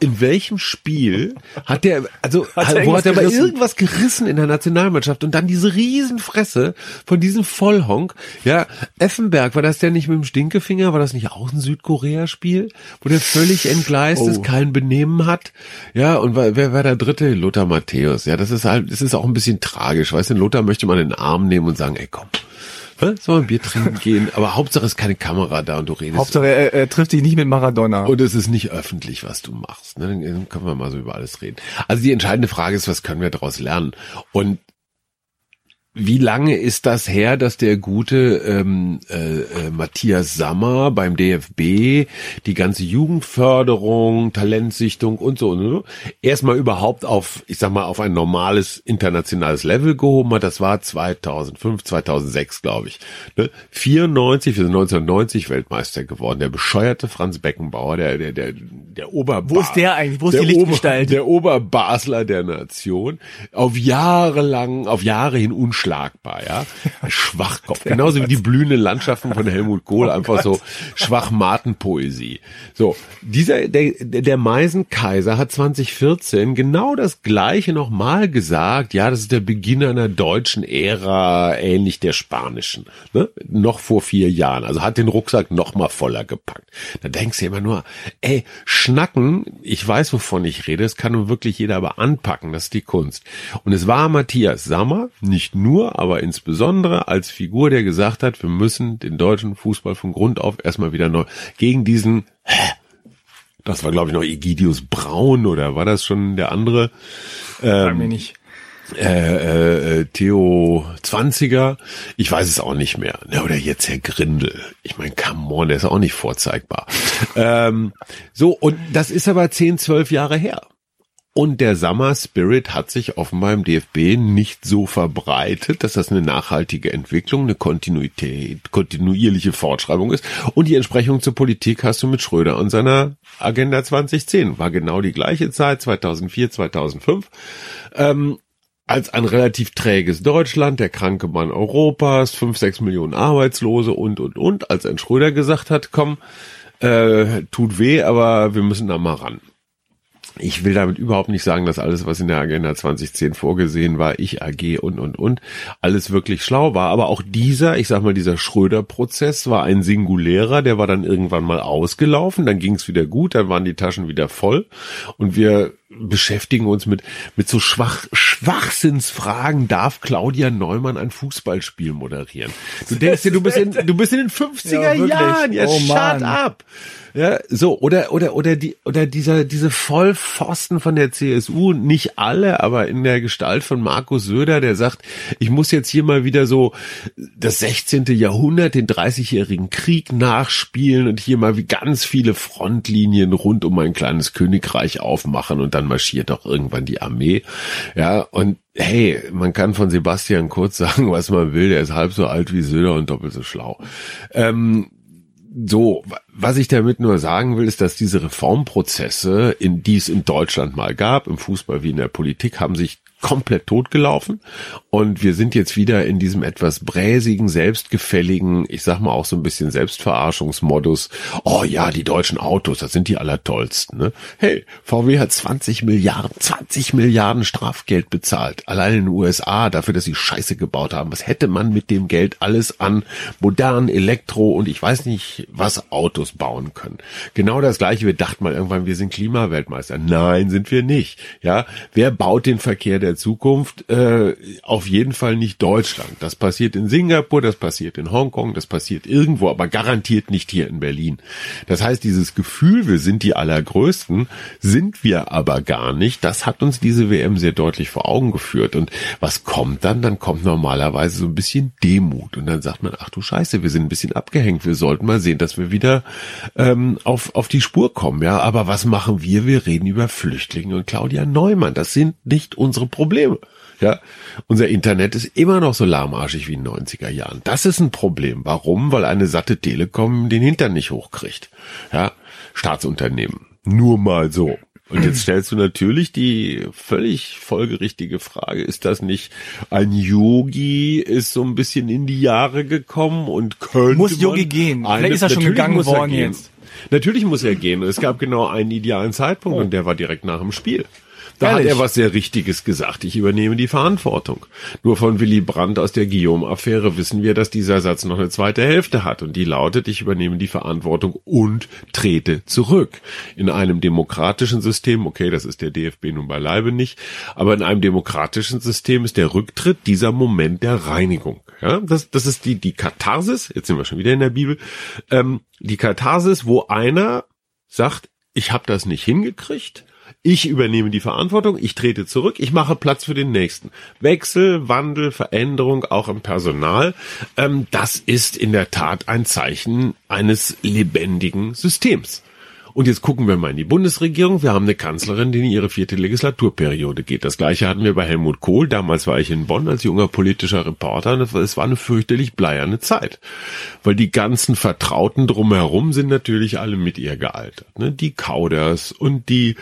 In welchem Spiel hat der, also Hat er wo hat er mal irgendwas gerissen in der Nationalmannschaft und dann diese Riesenfresse von diesem Vollhonk, ja, Effenberg, war das der nicht mit dem Stinkefinger, war das nicht auch ein Südkorea-Spiel, wo der völlig entgleist ist, Oh. kein Benehmen hat, ja, und wer, war der dritte? Lothar Matthäus, ja, das ist halt, das ist auch ein bisschen tragisch, weißt du, Lothar möchte man in den Arm nehmen und sagen, ey komm, soll man Bier trinken gehen, aber Hauptsache ist keine Kamera da und du redest Hauptsache, er, er trifft dich nicht mit Maradona. und es ist nicht öffentlich, was du machst. Ne? Dann können wir mal so über alles reden. Also die entscheidende Frage ist, was können wir daraus lernen? Und wie lange ist das her, dass der gute ähm, äh, äh, Matthias Sammer beim DFB die ganze Jugendförderung, Talentsichtung und so und so erstmal überhaupt auf, ich sag mal, auf ein normales internationales Level gehoben hat? Das war 2005, 2006, glaube ich. Ne? 94, wir sind 1990 Weltmeister geworden. Der bescheuerte Franz Beckenbauer, der der der der Ober Wo ist der eigentlich? Wo ist der die Lichtgestalt? Ober, der Oberbasler der Nation. Auf Jahre lang, auf Jahre hin unschlagbar, ja. Schwachkopf. Genauso wie die blühenden Landschaften von Helmut Oh Kohl, einfach so Schwachmatenpoesie. So, dieser, der, der Meisenkaiser hat 2014 genau das Gleiche nochmal gesagt. Ja, das ist der Beginn einer deutschen Ära, ähnlich der spanischen. Ne? Noch vor vier Jahren. Also hat den Rucksack noch mal voller gepackt. Da denkst du immer nur, ey, schnacken, ich weiß, wovon ich rede, das kann nun wirklich jeder aber anpacken, das ist die Kunst. Und es war Matthias Sammer, nicht nur, aber insbesondere als Figur, der gesagt hat, wir müssen den deutschen Fußball von Grund auf erstmal wieder neu gegen diesen das war, glaube ich, noch Egidius Braun oder war das schon der andere? Sag mir nicht. äh, äh, Theo 20er, ich weiß es auch nicht mehr. Ja, oder jetzt Herr Grindel. Ich meine, come on, der ist auch nicht vorzeigbar. ähm, so, und das ist aber 10, 12 Jahre her. Und der Summer Spirit hat sich offenbar im DFB nicht so verbreitet, dass das eine nachhaltige Entwicklung, eine Kontinuität, kontinuierliche Fortschreibung ist. Und die Entsprechung zur Politik hast du mit Schröder und seiner Agenda 2010. War genau die gleiche Zeit, 2004, 2005. Ähm, als ein relativ träges Deutschland, der kranke Mann Europas, fünf, sechs Millionen Arbeitslose und, und, und, als ein Schröder gesagt hat, komm, äh, tut weh, aber wir müssen da mal ran. Ich will damit überhaupt nicht sagen, dass alles, was in der Agenda 2010 vorgesehen war, ich AG und, und, und, alles wirklich schlau war. Aber auch dieser, ich sag mal, dieser Schröder-Prozess war ein singulärer, der war dann irgendwann mal ausgelaufen, dann ging es wieder gut, dann waren die Taschen wieder voll und wir beschäftigen uns mit, mit so schwach, Schwachsinnsfragen. Darf Claudia Neumann ein Fußballspiel moderieren? Du denkst dir, du bist in, du bist in den 50er Ja. Jahren. Ja, Oh, shut Mann. up. Ja, so, oder, oder, oder die, oder dieser, diese Vollpfosten von der CSU, nicht alle, aber in der Gestalt von Markus Söder, der sagt, ich muss jetzt hier mal wieder so das 16. Jahrhundert, den 30-jährigen Krieg nachspielen und hier mal wie ganz viele Frontlinien rund um mein kleines Königreich aufmachen und dann marschiert doch irgendwann die Armee. Ja, und hey, man kann von Sebastian Kurz sagen, was man will, der ist halb so alt wie Söder und doppelt so schlau. Ähm, so, wa- was ich damit nur sagen will, ist, dass diese Reformprozesse, in die es in Deutschland mal gab, im Fußball wie in der Politik, haben sich komplett totgelaufen und wir sind jetzt wieder in diesem etwas bräsigen, selbstgefälligen, ich sag mal auch so ein bisschen Selbstverarschungsmodus. Oh ja, die deutschen Autos, das sind die allertollsten. Ne? Hey, VW hat 20 Milliarden, 20 Milliarden Strafgeld bezahlt, allein in den USA dafür, dass sie Scheiße gebaut haben. Was hätte man mit dem Geld alles an modernen Elektro und ich weiß nicht was Autos bauen können? Genau das gleiche. Wir dachten mal irgendwann, wir sind Klimaweltmeister. Nein, sind wir nicht. Ja, wer baut den Verkehr der der Zukunft äh, auf jeden Fall nicht Deutschland. Das passiert in Singapur, das passiert in Hongkong, das passiert irgendwo, aber garantiert nicht hier in Berlin. Das heißt, dieses Gefühl, wir sind die Allergrößten, sind wir aber gar nicht. Das hat uns diese WM sehr deutlich vor Augen geführt. Und was kommt dann? Dann kommt normalerweise so ein bisschen Demut. Und dann sagt man, ach du Scheiße, wir sind ein bisschen abgehängt. Wir sollten mal sehen, dass wir wieder ähm, auf, auf die Spur kommen. Ja, aber was machen wir? Wir reden über Flüchtlinge und Claudia Neumann. Das sind nicht unsere Probleme. Ja, unser Internet ist immer noch so lahmarschig wie in den 90er Jahren. Das ist ein Problem. Warum? Weil eine satte Telekom den Hintern nicht hochkriegt. Ja, Staatsunternehmen. Nur mal so. Und jetzt stellst du natürlich die völlig folgerichtige Frage, ist das nicht ein Yogi, ist so ein bisschen in die Jahre gekommen und könnte Muss Yogi gehen? Vielleicht ist er schon gegangen worden jetzt. Natürlich muss er gehen. Es gab genau einen idealen Zeitpunkt oh. und der war direkt nach dem Spiel. Da Ehrlich? hat er was sehr Richtiges gesagt. Ich übernehme die Verantwortung. Nur von Willy Brandt aus der Guillaume-Affäre wissen wir, dass dieser Satz noch eine zweite Hälfte hat und die lautet, ich übernehme die Verantwortung und trete zurück. In einem demokratischen System, okay, das ist der DFB nun beileibe nicht, aber in einem demokratischen System ist der Rücktritt dieser Moment der Reinigung. Ja, das, das ist die, die Katharsis, jetzt sind wir schon wieder in der Bibel, ähm, die Katharsis, wo einer sagt, ich habe das nicht hingekriegt, ich übernehme die Verantwortung, ich trete zurück, ich mache Platz für den nächsten. Wechsel, Wandel, Veränderung auch im Personal, ähm, das ist in der Tat ein Zeichen eines lebendigen Systems. Und jetzt gucken wir mal in die Bundesregierung. Wir haben eine Kanzlerin, die in ihre vierte Legislaturperiode geht. Das gleiche hatten wir bei Helmut Kohl. Damals war ich in Bonn als junger politischer Reporter. Es war eine fürchterlich bleierne Zeit. Weil die ganzen Vertrauten drumherum sind natürlich alle mit ihr gealtert. Ne? Die Kauders und die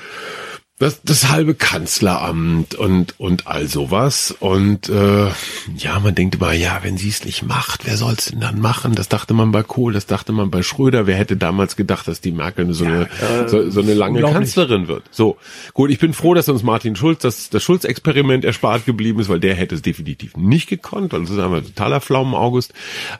das, das halbe Kanzleramt und und all sowas. Und äh, ja man denkt immer ja wenn sie es nicht macht wer soll es denn dann machen? Das dachte man bei Kohl das dachte man bei Schröder. Wer hätte damals gedacht dass die Merkel so ja, eine äh, so, so eine lange Kanzlerin wird? So gut ich bin froh dass uns Martin Schulz das das Schulz Experiment erspart geblieben ist weil der hätte es definitiv nicht gekonnt. Weil das ist einfach totaler Pflaumen August.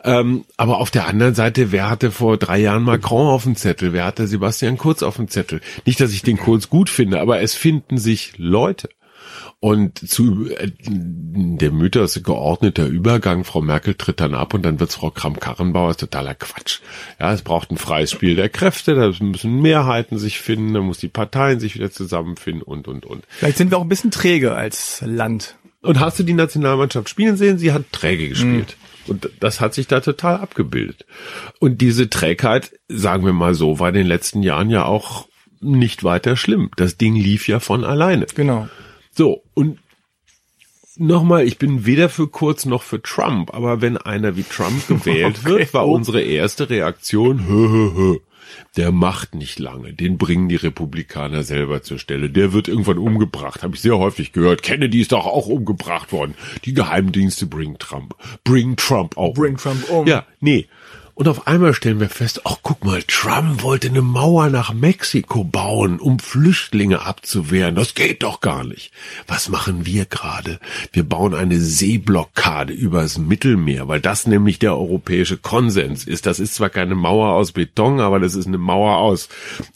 Ähm, aber auf der anderen Seite wer hatte vor drei Jahren Macron auf dem Zettel? Wer hatte Sebastian Kurz auf dem Zettel? Nicht dass ich den Kurz gut finde aber es finden sich Leute. Und zu äh, der Mythos geordneter Übergang, Frau Merkel tritt dann ab und dann wird's Frau Kramp-Karrenbauer, ist totaler Quatsch. Ja, es braucht ein freies Spiel der Kräfte, da müssen Mehrheiten sich finden, da muss die Parteien sich wieder zusammenfinden und und und. Vielleicht sind wir auch ein bisschen träge als Land. Und hast du die Nationalmannschaft spielen sehen? Sie hat träge gespielt. Mhm. Und das hat sich da total abgebildet. Und diese Trägheit, sagen wir mal so, war in den letzten Jahren ja auch nicht weiter schlimm. Das Ding lief ja von alleine. Genau. So, und nochmal, ich bin weder für Kurz noch für Trump, aber wenn einer wie Trump gewählt okay. wird, war unsere erste Reaktion, hö, hö, hö. Der macht nicht lange, den bringen die Republikaner selber zur Stelle. Der wird irgendwann umgebracht, habe ich sehr häufig gehört. Kennedy ist doch auch umgebracht worden. Die Geheimdienste bringen Trump. Bring Trump auch. Bring Trump um. Ja, nee. Und auf einmal stellen wir fest, ach guck mal, Trump wollte eine Mauer nach Mexiko bauen, um Flüchtlinge abzuwehren. Das geht doch gar nicht. Was machen wir gerade? Wir bauen eine Seeblockade übers Mittelmeer, weil das nämlich der europäische Konsens ist. Das ist zwar keine Mauer aus Beton, aber das ist eine Mauer aus,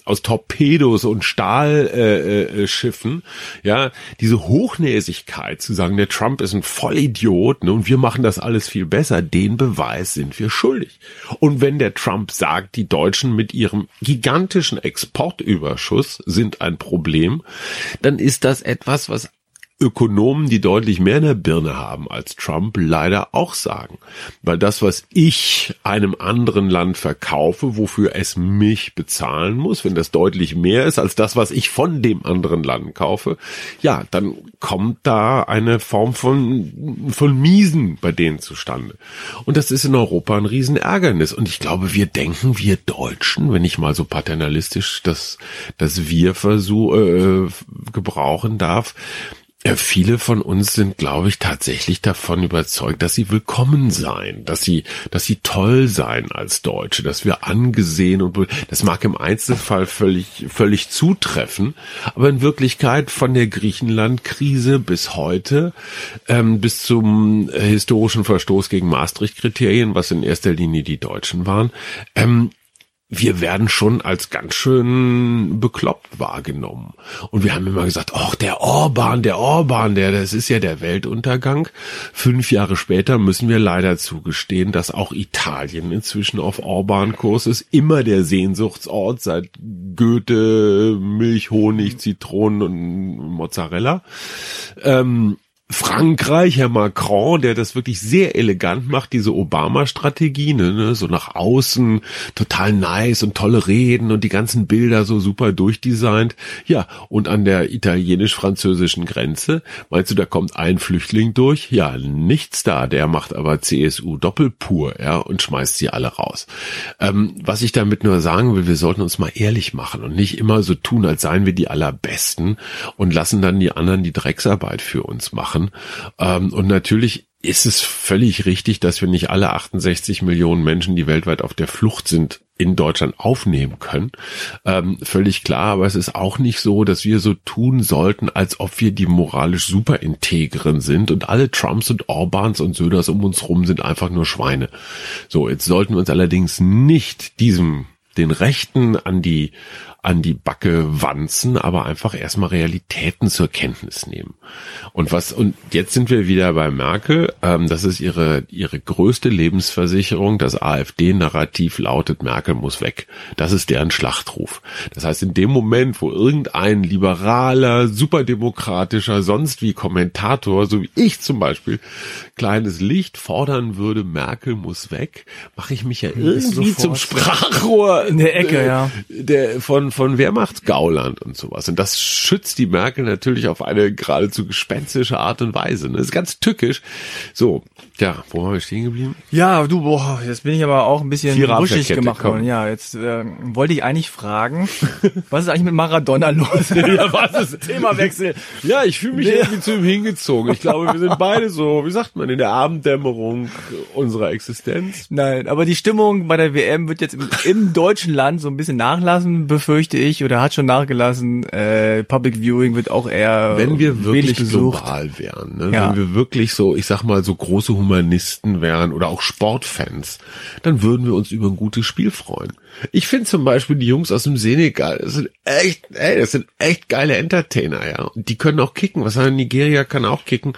aus Torpedos und Stahlschiffen. Äh, äh, ja, diese Hochnäsigkeit zu sagen, der Trump ist ein Vollidiot ne, und wir machen das alles viel besser, den Beweis sind wir schuldig. Und wenn der Trump sagt, die Deutschen mit ihrem gigantischen Exportüberschuss sind ein Problem, dann ist das etwas, was Ökonomen, die deutlich mehr in der Birne haben als Trump, leider auch sagen. Weil das, was ich einem anderen Land verkaufe, wofür es mich bezahlen muss, wenn das deutlich mehr ist als das, was ich von dem anderen Land kaufe, ja, dann kommt da eine Form von, von Miesen bei denen zustande. Und das ist in Europa ein Riesenärgernis. Und ich glaube, wir denken, wir Deutschen, wenn ich mal so paternalistisch das, das wir versuch, äh, gebrauchen darf, viele von uns sind, glaube ich, tatsächlich davon überzeugt, dass sie willkommen seien, dass sie, dass sie toll seien als Deutsche, dass wir angesehen und das mag im Einzelfall völlig, völlig zutreffen, aber in Wirklichkeit von der Griechenland-Krise bis heute, ähm, bis zum historischen Verstoß gegen Maastricht-Kriterien, was in erster Linie die Deutschen waren, ähm, wir werden schon als ganz schön bekloppt wahrgenommen. Und wir haben immer gesagt, ach, der Orban, der Orban, der, das ist ja der Weltuntergang. Fünf Jahre später müssen wir leider zugestehen, dass auch Italien inzwischen auf Orban-Kurs ist. Immer der Sehnsuchtsort seit Goethe, Milch, Honig, Zitronen und Mozzarella. Ähm, Frankreich, Herr Macron, der das wirklich sehr elegant macht, diese Obama-Strategie, ne, ne, so nach außen total nice und tolle Reden und die ganzen Bilder so super durchdesignt. Ja, und an der italienisch-französischen Grenze, meinst du, da kommt ein Flüchtling durch? Ja, nichts da, der macht aber CSU doppelpur, ja, und schmeißt sie alle raus. Ähm, was ich damit nur sagen will, wir sollten uns mal ehrlich machen und nicht immer so tun, als seien wir die Allerbesten und lassen dann die anderen die Drecksarbeit für uns machen machen. Ähm, und natürlich ist es völlig richtig, dass wir nicht alle 68 Millionen Menschen, die weltweit auf der Flucht sind, in Deutschland aufnehmen können. Ähm, völlig klar, aber es ist auch nicht so, dass wir so tun sollten, als ob wir die moralisch super integren sind und alle Trumps und Orbans und Söders um uns rum sind einfach nur Schweine. So, jetzt sollten wir uns allerdings nicht diesem den Rechten an die an die Backe wanzen, aber einfach erstmal Realitäten zur Kenntnis nehmen. Und was, und jetzt sind wir wieder bei Merkel, ähm, das ist ihre, ihre größte Lebensversicherung. Das AfD-Narrativ lautet, Merkel muss weg. Das ist deren Schlachtruf. Das heißt, in dem Moment, wo irgendein liberaler, superdemokratischer, sonst wie Kommentator, so wie ich zum Beispiel, kleines Licht fordern würde, Merkel muss weg, mache ich mich ja irgendwie zum Sprachrohr in der Ecke, ja. Der, von von, Wehrmachtsgauland und sowas. Und das schützt die Merkel natürlich auf eine geradezu gespenstische Art und Weise. Das ist ganz tückisch. So, ja, wo haben wir stehen geblieben? Ja, du, boah, jetzt bin ich aber auch ein bisschen wuschig gemacht worden. Ja, jetzt äh, wollte ich eigentlich fragen, was ist eigentlich mit Maradona los? ja, was ist Themawechsel? Ja, ich fühle mich nee. irgendwie zu ihm hingezogen. Ich glaube, wir sind beide so, wie sagt man, in der Abenddämmerung unserer Existenz. Nein, aber die Stimmung bei der WM wird jetzt im, im deutschen Land so ein bisschen nachlassen, befürchte ich, oder hat schon nachgelassen. Äh, Public Viewing wird auch eher Wenn wir wirklich global wären, ne? ja. wenn wir wirklich so, ich sag mal, so große Humanisten wären oder auch Sportfans, dann würden wir uns über ein gutes Spiel freuen. Ich finde zum Beispiel die Jungs aus dem Senegal, das sind echt, ey, das sind echt geile Entertainer, ja. Und die können auch kicken. Was haben Nigeria kann auch kicken.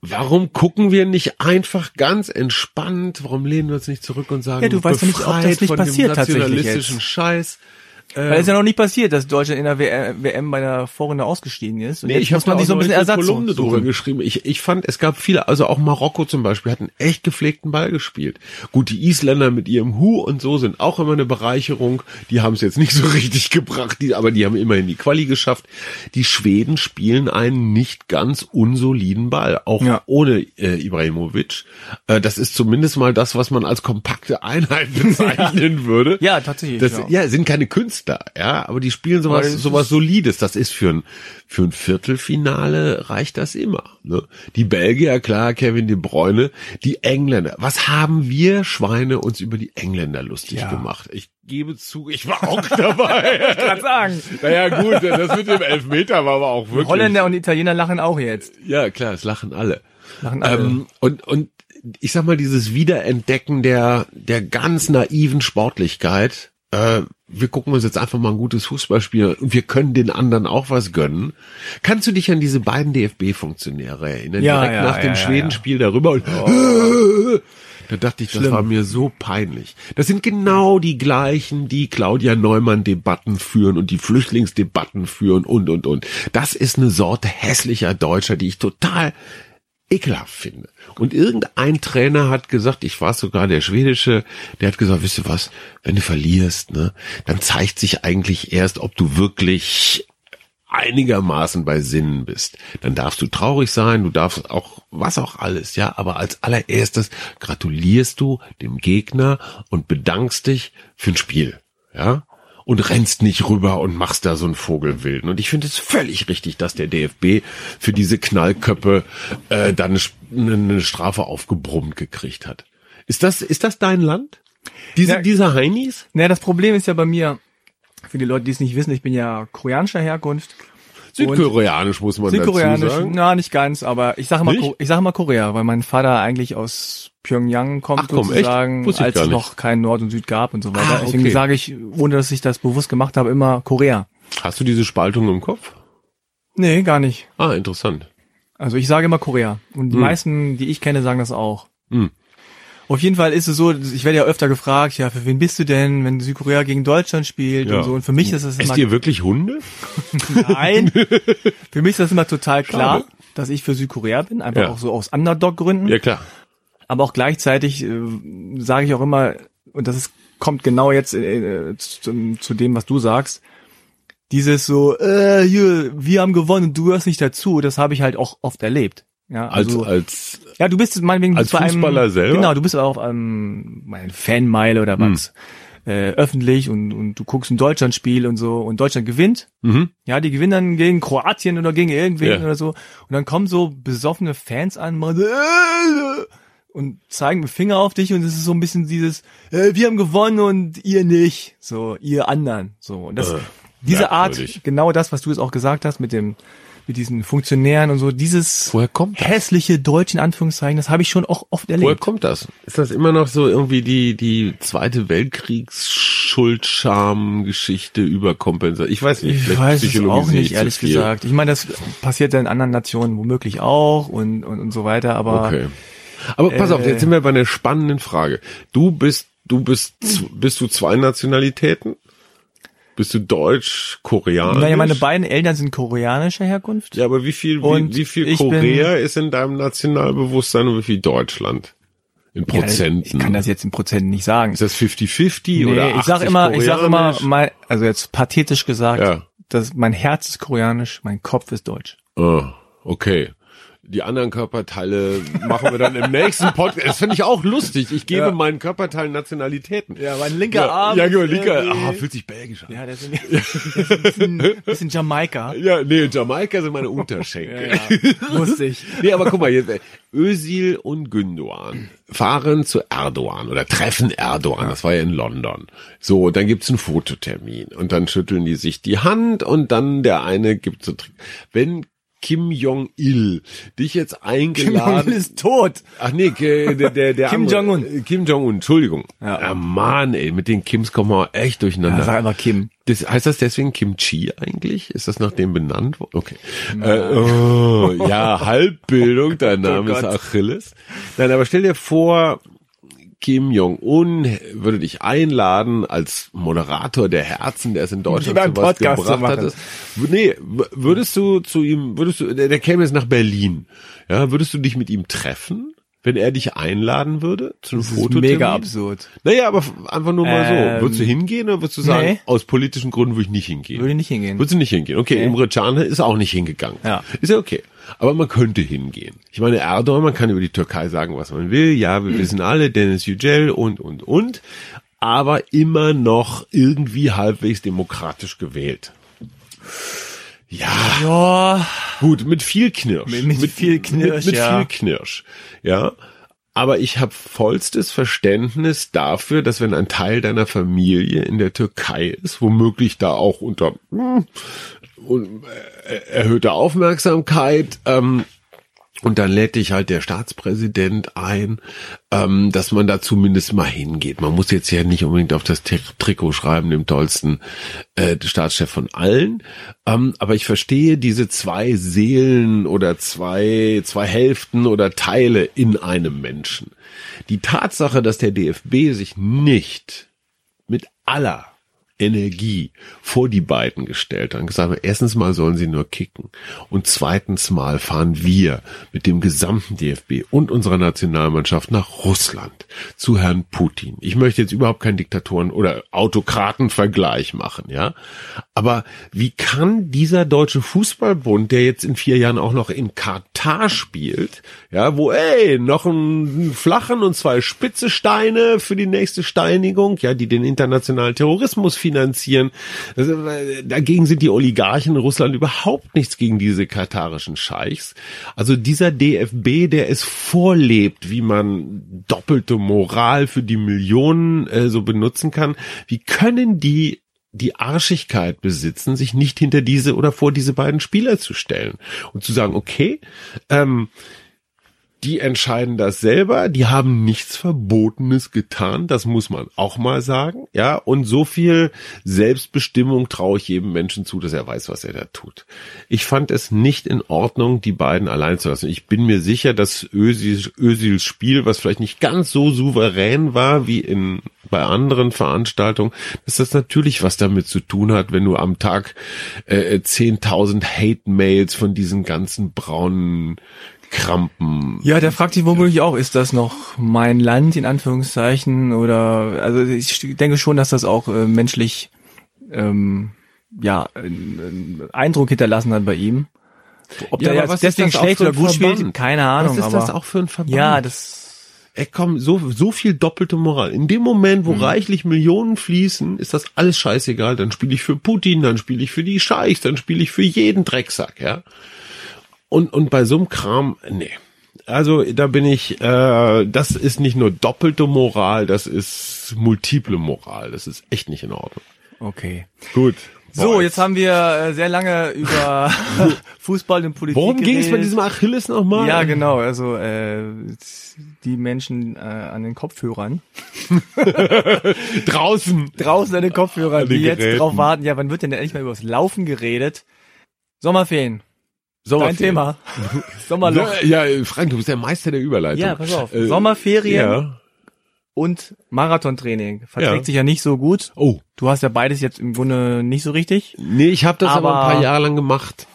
Warum gucken wir nicht einfach ganz entspannt? Warum lehnen wir uns nicht zurück und sagen, ja, du weißt ja nicht, ob das nicht passiert tatsächlich jetzt. Scheiß. Weil es ist ja noch nicht passiert, dass Deutschland in der WM bei der Vorrunde ausgestiegen ist. Und nee, ich habe man sich so ein bisschen Ersatz Kolumne drüber geschrieben. Ich, ich fand, es gab viele, also auch Marokko zum Beispiel, hat einen echt gepflegten Ball gespielt. Gut, die Isländer mit ihrem Hu und so sind auch immer eine Bereicherung. Die haben es jetzt nicht so richtig gebracht, die, aber die haben immerhin die Quali geschafft. Die Schweden spielen einen nicht ganz unsoliden Ball, auch ja. ohne äh, Ibrahimovic. Äh, das ist zumindest mal das, was man als kompakte Einheit bezeichnen würde. Ja, tatsächlich. Das, ja. ja, sind keine Künstler da, ja, aber die spielen sowas, sowas Solides. Das ist für ein, für ein Viertelfinale reicht das immer. Ne? Die Belgier, klar, Kevin De Bruyne, die Engländer. Was haben wir Schweine uns über die Engländer lustig ja. gemacht? Ich gebe zu, ich war auch dabei. ich kann sagen. Naja, gut, das mit dem Elfmeter war aber auch wirklich. Holländer und Italiener lachen auch jetzt. Ja, klar, es lachen alle. Lachen alle. Ähm, und, und ich sag mal, dieses Wiederentdecken der, der ganz naiven Sportlichkeit, äh, wir gucken uns jetzt einfach mal ein gutes Fußballspiel und wir können den anderen auch was gönnen. Kannst du dich an diese beiden DFB-Funktionäre erinnern? Ja, Direkt ja, nach ja, dem ja, Schwedenspiel darüber und oh. da dachte ich, Schlimm. das war mir so peinlich. Das sind genau die gleichen, die Claudia Neumann Debatten führen und die Flüchtlingsdebatten führen und, und, und. Das ist eine Sorte hässlicher Deutscher, die ich total ekelhaft finde. Und irgendein Trainer hat gesagt, ich war sogar der schwedische, der hat gesagt, wisst ihr was, wenn du verlierst, ne, dann zeigt sich eigentlich erst, ob du wirklich einigermaßen bei Sinnen bist. Dann darfst du traurig sein, du darfst auch, was auch alles, ja, aber als allererstes gratulierst du dem Gegner und bedankst dich für ein Spiel, ja und rennst nicht rüber und machst da so einen Vogelwilden. Und ich finde es völlig richtig, dass der DFB für diese Knallköppe äh, dann eine Strafe aufgebrummt gekriegt hat. Ist das, ist das dein Land? Diese, ja, diese Heinis? Naja, das Problem ist ja bei mir, für die Leute, die es nicht wissen, ich bin ja koreanischer Herkunft. Südkoreanisch muss man dazu Südkoreanisch, sagen. na nicht ganz, aber ich sage Nicht? Ko- ich sage immer Korea, weil mein Vater eigentlich aus Pyongyang kommt Ach komm, sozusagen, als es noch kein Nord und Süd gab und so weiter. Ah, Deswegen okay. sage ich, ohne dass ich das bewusst gemacht habe, immer Korea. Hast du diese Spaltung im Kopf? Nee, gar nicht. Ah, interessant. Also ich sage immer Korea. Und die Hm. meisten, die ich kenne, sagen das auch. Hm. Auf jeden Fall ist es so, ich werde ja öfter gefragt, ja, für wen bist du denn, wenn Südkorea gegen Deutschland spielt Ja. und so. Und für mich ist das immer Esst ihr wirklich Hunde? Nein. Für mich ist das immer total klar, Schade. dass ich für Südkorea bin, einfach Ja. auch so aus Underdog-Gründen. Ja, klar. Aber auch gleichzeitig äh, sage ich auch immer, und das ist, kommt genau jetzt äh, zu, zu dem, was du sagst, dieses so, äh, hier, wir haben gewonnen und du hörst nicht dazu, das habe ich halt auch oft erlebt. Ja, Als, also, als, ja, du bist meinetwegen als zu einem, Fußballer selber? Genau, du bist auch ähm, meine Fanmeile oder was. Äh, öffentlich und, und du guckst ein Deutschlandspiel und so und Deutschland gewinnt mhm. ja, die gewinnen dann gegen Kroatien oder gegen irgendwen Ja. oder so. Und dann kommen so besoffene Fans an äh, und zeigen mit Finger auf dich und es ist so ein bisschen dieses, äh, wir haben gewonnen und ihr nicht. So, ihr anderen. So. Und das, Äh, diese Art, genau das, was du jetzt auch gesagt hast mit dem, mit diesen Funktionären und so, dieses Woher kommt das? hässliche Deutsch in Anführungszeichen, das habe ich schon auch oft Woher erlebt. kommt das? Ist das immer noch so irgendwie die, die Zweite Weltkriegs-Schuldscham-Geschichte überkompensation? Ich weiß nicht. Ich weiß es auch nicht, ehrlich viel. gesagt. Ich meine, das passiert ja in anderen Nationen womöglich auch und, und, und so weiter, aber Okay. Aber pass auf, Äh. jetzt sind wir bei einer spannenden Frage. Du bist, du bist, z- bist du zwei Nationalitäten? Bist du deutsch, koreanisch? Naja, meine beiden Eltern sind koreanischer Herkunft. Ja, aber wie viel, wie, wie viel Korea ist in deinem Nationalbewusstsein und wie viel Deutschland? In Ja, Prozenten. Ich kann das jetzt in Prozenten nicht sagen. ist das 50-50 Nee, oder 80 ich sag immer, ich sag immer, mein, also jetzt pathetisch gesagt, Ja. dass mein Herz ist koreanisch, mein Kopf ist deutsch. Ah, okay. Die anderen Körperteile machen wir dann im nächsten Podcast. Das finde ich auch lustig. Ich gebe Ja. meinen Körperteilen Nationalitäten. Ja, mein linker Ja, Arm. ja, genau, linker. Ah, fühlt sich belgisch an. Ja, der ist, der ist ein bisschen, bisschen Jamaika. Ja, nee, Jamaika sind meine Unterschenkel. lustig. Nee, aber guck mal, jetzt, Özil und Gündoğan fahren zu Erdogan oder treffen Erdogan, das war ja in London. So, dann gibt's einen Fototermin und dann schütteln die sich die Hand und dann der eine gibt so, wenn Kim Jong-il dich jetzt eingeladen... ist tot. Ach nee, der, der, der Kim Jong-un. Kim Jong-un, Entschuldigung. Ja. Ja. Mann, ey, mit den Kims kommen wir echt Ja, durcheinander. sag einfach Kim. Das, heißt das deswegen Kimchi eigentlich? Ist das nach dem benannt worden? Okay. Äh, oh, ja, Halbbildung, dein Name ist Oh Gott. Achilles. Nein, aber stell dir vor, Kim Jong-un würde dich einladen als Moderator der Herzen, der es in Deutschland zu was gebracht hat. Nee, würdest du zu ihm, würdest du, der, der käme jetzt nach Berlin, ja, würdest du dich mit ihm treffen, wenn er dich einladen würde zu einem Das ist mega absurd. Naja, aber einfach nur mal Ähm, so. Würdest du hingehen oder würdest du sagen, nee. aus politischen Gründen würde ich nicht hingehen? Würde nicht hingehen. Würdest du nicht hingehen? Okay, Nee. Imre Can ist auch nicht hingegangen. Ja. Ist ja okay. Aber man könnte hingehen. Ich meine, Erdogan, man kann über die Türkei sagen, was man will. Ja, wir wissen alle, Dennis Yücel und, und, und. Aber immer noch irgendwie halbwegs demokratisch gewählt. Ja, Ja, gut, mit viel Knirsch. Mit- mit viel Knirsch, Mit, mit ja. viel Knirsch. Ja. Aber ich habe vollstes Verständnis dafür, dass wenn ein Teil deiner Familie in der Türkei ist, womöglich da auch unter hm, un- äh, erhöhter Aufmerksamkeit, ähm, und dann lädt dich halt der Staatspräsident ein, ähm, dass man da zumindest mal hingeht. Man muss jetzt ja nicht unbedingt auf das Tri Trikot schreiben, dem tollsten äh, Staatschef von allen. Ähm, aber ich verstehe diese zwei Seelen oder zwei, zwei Hälften oder Teile in einem Menschen. Die Tatsache, dass der DFB sich nicht mit aller Energie vor die beiden gestellt und gesagt erstens mal sollen sie nur kicken und zweitens mal fahren wir mit dem gesamten DFB und unserer Nationalmannschaft nach Russland zu Herrn Putin. Ich möchte jetzt überhaupt keinen Diktatoren- oder Autokratenvergleich machen, ja. Aber wie kann dieser deutsche Fußballbund, der jetzt in vier Jahren auch noch in Katar spielt, ja, wo, ey, noch einen flachen und zwei spitze Steine für die nächste Steinigung, ja, die den internationalen Terrorismus finanzieren. Das, äh, dagegen sind die Oligarchen in Russland überhaupt nichts gegen diese katarischen Scheichs. Also dieser DFB, der es vorlebt, wie man doppelte Moral für die Millionen äh, so benutzen kann, wie können die die Arschigkeit besitzen, sich nicht hinter diese oder vor diese beiden Spieler zu stellen und zu sagen, okay, ähm, die entscheiden das selber, die haben nichts Verbotenes getan, das muss man auch mal sagen, ja, und so viel Selbstbestimmung traue ich jedem Menschen zu, dass er weiß, was er da tut. Ich fand es nicht in Ordnung, die beiden allein zu lassen. Ich bin mir sicher, dass Özils, Özils Spiel, was vielleicht nicht ganz so souverän war wie in bei anderen Veranstaltungen, dass das natürlich was damit zu tun hat, wenn du am Tag äh, 10.000 Hate-Mails von diesen ganzen braunen Krampen. Ja, der fragt sich womöglich auch, ist das noch mein Land in Anführungszeichen oder also ich denke schon, dass das auch äh, menschlich ähm, ja einen Eindruck hinterlassen hat bei ihm. Ob ja, der jetzt deswegen schlecht oder gut Verband? spielt, keine Ahnung. Was ist aber, das auch für ein Verband? Ja, das Ey, komm, so, so viel doppelte Moral. In dem Moment, wo mhm. reichlich Millionen fließen, ist das alles scheißegal. Dann spiele ich für Putin, dann spiele ich für die Scheichs, dann spiele ich für jeden Drecksack, ja. Und, und bei so einem Kram, nee. Also da bin ich, äh, das ist nicht nur doppelte Moral, das ist multiple Moral. Das ist echt nicht in Ordnung. Okay. Gut. So, jetzt haben wir äh, sehr lange über Fußball und Politik Worum ging es bei diesem Achilles nochmal? Ja, genau. Also äh, die Menschen äh, an den Kopfhörern. Draußen. Draußen an den Kopfhörern, an den die Geräten. jetzt drauf warten. Ja, wann wird denn endlich mal über das Laufen geredet? Sommerferien. Dein Thema. Sommerloch. Ja, Frank, du bist der Meister der Überleitung. Ja, pass auf. Äh, Sommerferien ja. und Marathontraining. Verträgt ja. sich ja nicht so gut. Oh. Du hast ja beides jetzt im Grunde nicht so richtig. Nee, ich habe das aber, aber ein paar Jahre lang gemacht.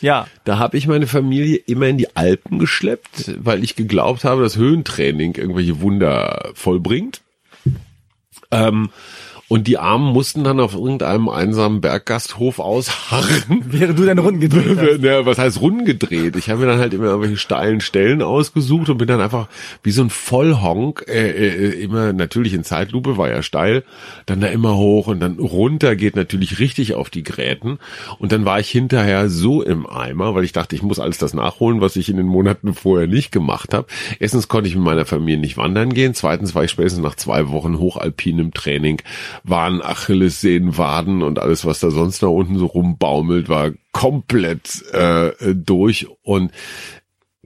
Ja. Da habe ich meine Familie immer in die Alpen geschleppt, weil ich geglaubt habe, dass Höhentraining irgendwelche Wunder vollbringt. Ähm, und die Armen mussten dann auf irgendeinem einsamen Berggasthof ausharren. Während du deine Runden gedreht hast. Ja, was heißt Runden gedreht? Ich habe mir dann halt immer irgendwelche steilen Stellen ausgesucht und bin dann einfach wie so ein Vollhonk, äh, äh, immer natürlich in Zeitlupe, war ja steil, dann da immer hoch und dann runter geht natürlich richtig auf die Gräten. Und dann war ich hinterher so im Eimer, weil ich dachte, ich muss alles das nachholen, was ich in den Monaten vorher nicht gemacht habe. Erstens konnte ich mit meiner Familie nicht wandern gehen. Zweitens war ich spätestens nach zwei Wochen hochalpinem Training waren Achillessehnen, Waden und alles, was da sonst da unten so rumbaumelt, war komplett äh, durch und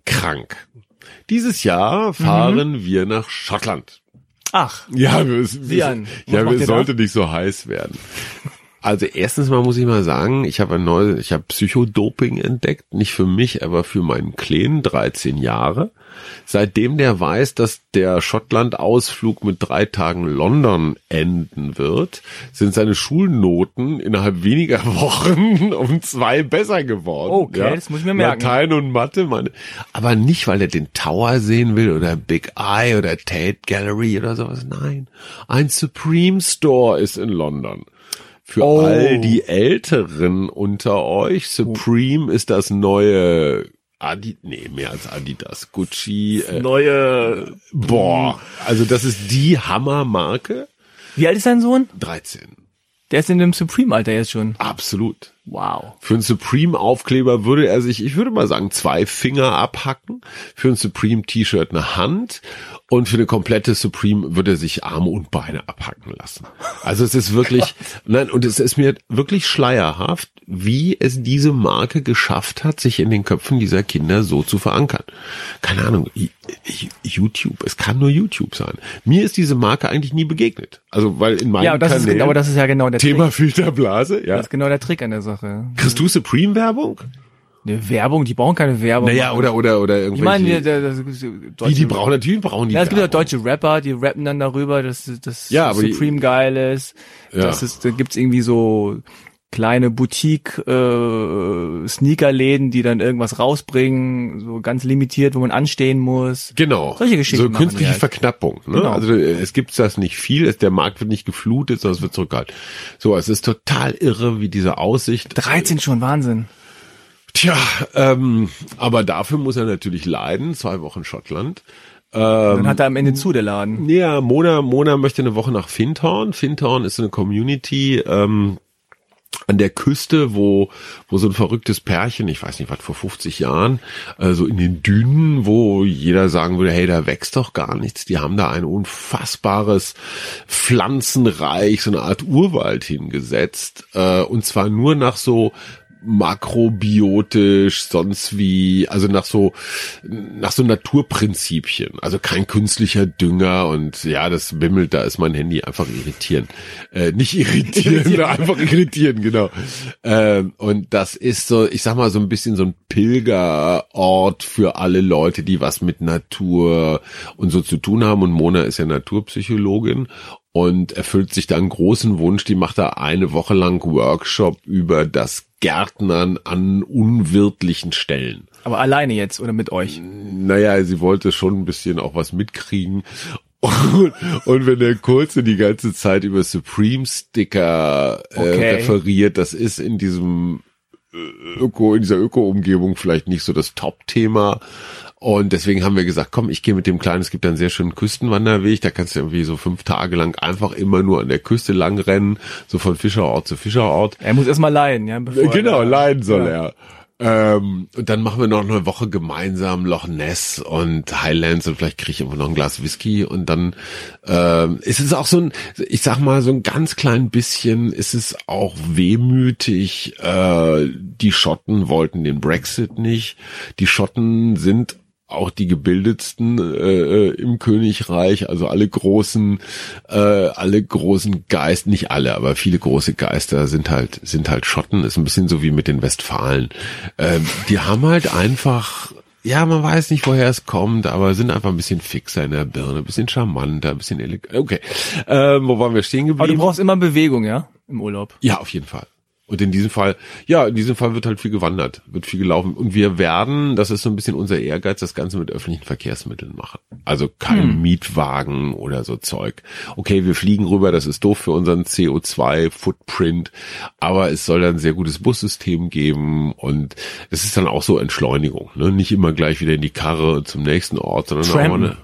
krank. Dieses Jahr fahren mhm. wir nach Schottland. Ach. Ja, es, es, ja, es sollte nicht so heiß werden. Also erstens mal muss ich mal sagen, ich habe ein neues, ich habe Psychodoping entdeckt, nicht für mich, aber für meinen Kleinen, 13 Jahre. Seitdem der weiß, dass der Schottland-Ausflug mit drei Tagen London enden wird, sind seine Schulnoten innerhalb weniger Wochen um zwei besser geworden. Okay, ja? das muss ich mir merken. Latein und Mathe, meine, aber nicht, weil er den Tower sehen will oder Big Eye oder Tate Gallery oder sowas. Nein, ein Supreme Store ist in London. Für oh. all die Älteren unter euch, Supreme ist das neue Adi, nee, mehr als Adidas, Gucci. Äh, Neue. Boah, also das ist die Hammermarke. Wie alt ist dein Sohn? 13. Der ist in dem Supreme-Alter jetzt schon. Absolut. Wow. Für einen Supreme-Aufkleber würde er sich, ich würde mal sagen, zwei Finger abhacken. Für ein Supreme-T-Shirt eine Hand. Und für eine komplette Supreme würde er sich Arme und Beine abhacken lassen. Also es ist wirklich, nein, und es ist mir wirklich schleierhaft, wie es diese Marke geschafft hat, sich in den Köpfen dieser Kinder so zu verankern. Keine Ahnung, YouTube, es kann nur YouTube sein. Mir ist diese Marke eigentlich nie begegnet. Also, weil in meinem ja, das Kanälen, ist, aber das ist ja genau der Thema Trick. Filterblase, ja. Das ist genau der Trick an der Sache. Kriegst du Supreme-Werbung? Eine Werbung, die brauchen keine Werbung. Naja, oder, oder, oder irgendwelche. Ich meine, der, Wie, die brauchen, natürlich brauchen die Ja, es gibt ja deutsche Rapper, die rappen dann darüber, dass, dass ja, Supreme die, geil ist. Ja. Das ist, da gibt's irgendwie so kleine Boutique äh, Sneakerläden, die dann irgendwas rausbringen, so ganz limitiert, wo man anstehen muss. Genau. Solche Geschichten. So künstliche halt. Verknappung. Ne? Genau. Also es gibt das nicht viel, der Markt wird nicht geflutet, sondern es wird zurückgehalten. So, es ist total irre, wie diese Aussicht. 13 schon, Wahnsinn. Tja, ähm, aber dafür muss er natürlich leiden, zwei Wochen Schottland. Ähm, dann hat er am Ende zu, der Laden. Ja, Mona, Mona möchte eine Woche nach Findhorn. Findhorn ist eine Community, ähm, an der Küste, wo, wo so ein verrücktes Pärchen, ich weiß nicht, was vor 50 Jahren, äh, so in den Dünen, wo jeder sagen würde, hey, da wächst doch gar nichts. Die haben da ein unfassbares Pflanzenreich, so eine Art Urwald hingesetzt. Äh, und zwar nur nach so makrobiotisch, sonst wie, also nach so, nach so Naturprinzipien. Also kein künstlicher Dünger und ja, das bimmelt, da ist mein Handy einfach irritieren. Äh, nicht irritieren, einfach irritieren, genau. Ähm, und das ist so, ich sag mal, so ein bisschen so ein Pilgerort für alle Leute, die was mit Natur und so zu tun haben. Und Mona ist ja Naturpsychologin und erfüllt sich da einen großen Wunsch. Die macht da eine Woche lang Workshop über das Gärtnern an unwirtlichen Stellen. Aber alleine jetzt oder mit euch? Naja, sie wollte schon ein bisschen auch was mitkriegen. Und, und wenn der Kurze die ganze Zeit über Supreme Sticker äh, Okay. referiert, das ist in diesem äh, Öko, in dieser Öko-Umgebung vielleicht nicht so das Top-Thema. Und deswegen haben wir gesagt, komm, ich gehe mit dem Kleinen, es gibt einen sehr schönen Küstenwanderweg, da kannst du irgendwie so fünf Tage lang einfach immer nur an der Küste lang rennen, so von Fischerort zu Fischerort. Er muss erstmal leiden, ja. Bevor Genau, er, leiden soll Ja. er. Ähm, und dann machen wir noch eine Woche gemeinsam Loch Ness und Highlands und vielleicht kriege ich immer noch ein Glas Whisky und dann ähm, ist es auch so ein, ich sag mal, so ein ganz klein bisschen ist es auch wehmütig. Äh, die Schotten wollten den Brexit nicht. Die Schotten sind auch die gebildetsten äh, äh, im Königreich, also alle großen, äh, alle großen Geister, nicht alle, aber viele große Geister sind halt sind halt Schotten. Ist ein bisschen so wie mit den Westfalen. Ähm, die haben halt einfach ja, man weiß nicht, woher es kommt, aber sind einfach ein bisschen fixer in der Birne, ein bisschen charmanter, ein bisschen elegant. Okay, ähm, wo waren wir stehen Aber du geblieben? brauchst immer Bewegung, ja, im Urlaub. Ja, auf jeden Fall. Und in diesem Fall, ja, in diesem Fall wird halt viel gewandert, wird viel gelaufen. Und wir werden, das ist so ein bisschen unser Ehrgeiz, das Ganze mit öffentlichen Verkehrsmitteln machen. Also kein Mietwagen oder so Zeug. Okay, wir fliegen rüber, das ist doof für unseren CO2-Footprint, aber es soll dann ein sehr gutes Bussystem geben und es ist dann auch so Entschleunigung. Ne? Nicht immer gleich wieder in die Karre zum nächsten Ort, sondern auch Trampen. mal eine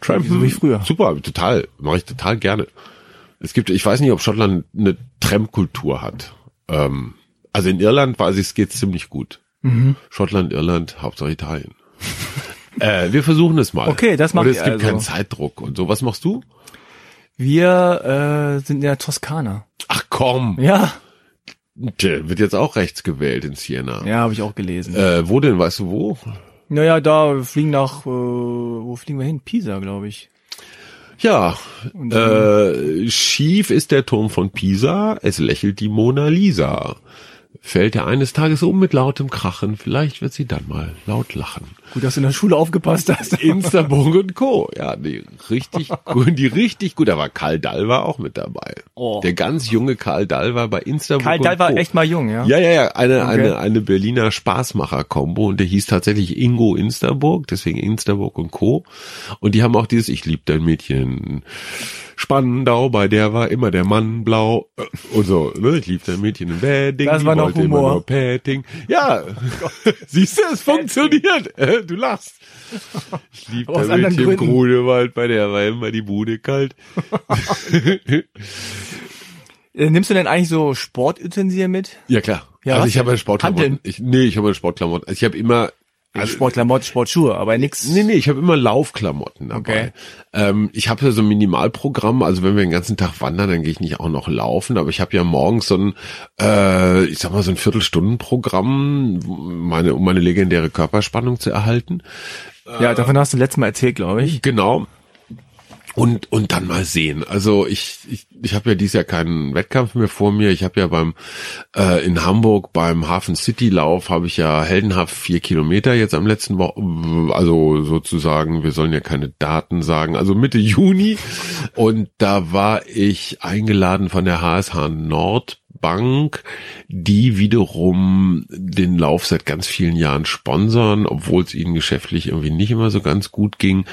Trampen. So wie früher. Super, total, mache ich total gerne. Es gibt, ich weiß nicht, ob Schottland eine Tramkultur hat. Ähm, also in Irland weiß ich, es geht ziemlich gut. Mhm. Schottland, Irland, Hauptsache Italien. äh, wir versuchen es mal. Okay, das macht Und es gibt also. keinen Zeitdruck und so. Was machst du? Wir äh, sind in der Toskana. Ach komm, Ja, der wird jetzt auch rechts gewählt in Siena. ja, habe ich auch gelesen. Äh, wo denn, weißt du wo? Naja, da fliegen nach, äh, wo fliegen wir hin? Pisa, glaube ich. Ja, äh, schief ist der Turm von Pisa, es lächelt die Mona Lisa. Fällt er eines Tages um mit lautem Krachen, vielleicht wird sie dann mal laut lachen. Gut, dass du in der Schule aufgepasst hast. Instaburg und Co. Ja, die richtig gut, die richtig gut. Da war Karl Dall war auch mit dabei. Oh. Der ganz junge Karl Dall war bei Instaburg Karl Dahl war echt mal jung, ja? Ja, ja, ja, eine, Okay. eine, eine Berliner Spaßmacher-Kombo und der hieß tatsächlich Ingo Instaburg, deswegen Instaburg und Co. Und die haben auch dieses Ich lieb dein Mädchen Spandau, bei der war immer der Mann blau äh, und so, ne? Ich lieb dein Mädchen in Wedding, Das war noch wollte immer Humor. nur Petting. Ja, siehst du, es funktioniert. Du lachst. Ich lieb Aus dein anderen Mädchen im Gründen. Grunewald, bei der war immer die Bude kalt. Äh, Nimmst du denn eigentlich so Sportutensilien mit? Ja, klar. Ja, also ich habe eine Sportklamotten. Ich, nee, ich habe eine Sportklamotten. Also ich habe immer Also Sportklamotten, Sportschuhe, aber nix. Nee, nee, ich habe immer Laufklamotten dabei. Okay. Ähm, ich habe ja so ein Minimalprogramm, also wenn wir den ganzen Tag wandern, dann gehe ich nicht auch noch laufen, aber ich habe ja morgens so ein, äh, ich sag mal, so ein Viertelstundenprogramm, meine, um meine legendäre Körperspannung zu erhalten. Ja, davon hast du letztes Mal erzählt, glaube ich. Genau. Und, und dann mal sehen. Also ich, ich, ich habe ja dieses Jahr keinen Wettkampf mehr vor mir. Ich habe ja beim äh, in Hamburg beim Hafen City Lauf habe ich ja heldenhaft vier Kilometer jetzt am letzten Woche, also sozusagen, wir sollen ja keine Daten sagen, also Mitte Juni. Und da war ich eingeladen von der HSH Nordbank, die wiederum den Lauf seit ganz vielen Jahren sponsern, obwohl es ihnen geschäftlich irgendwie nicht immer so ganz gut ging.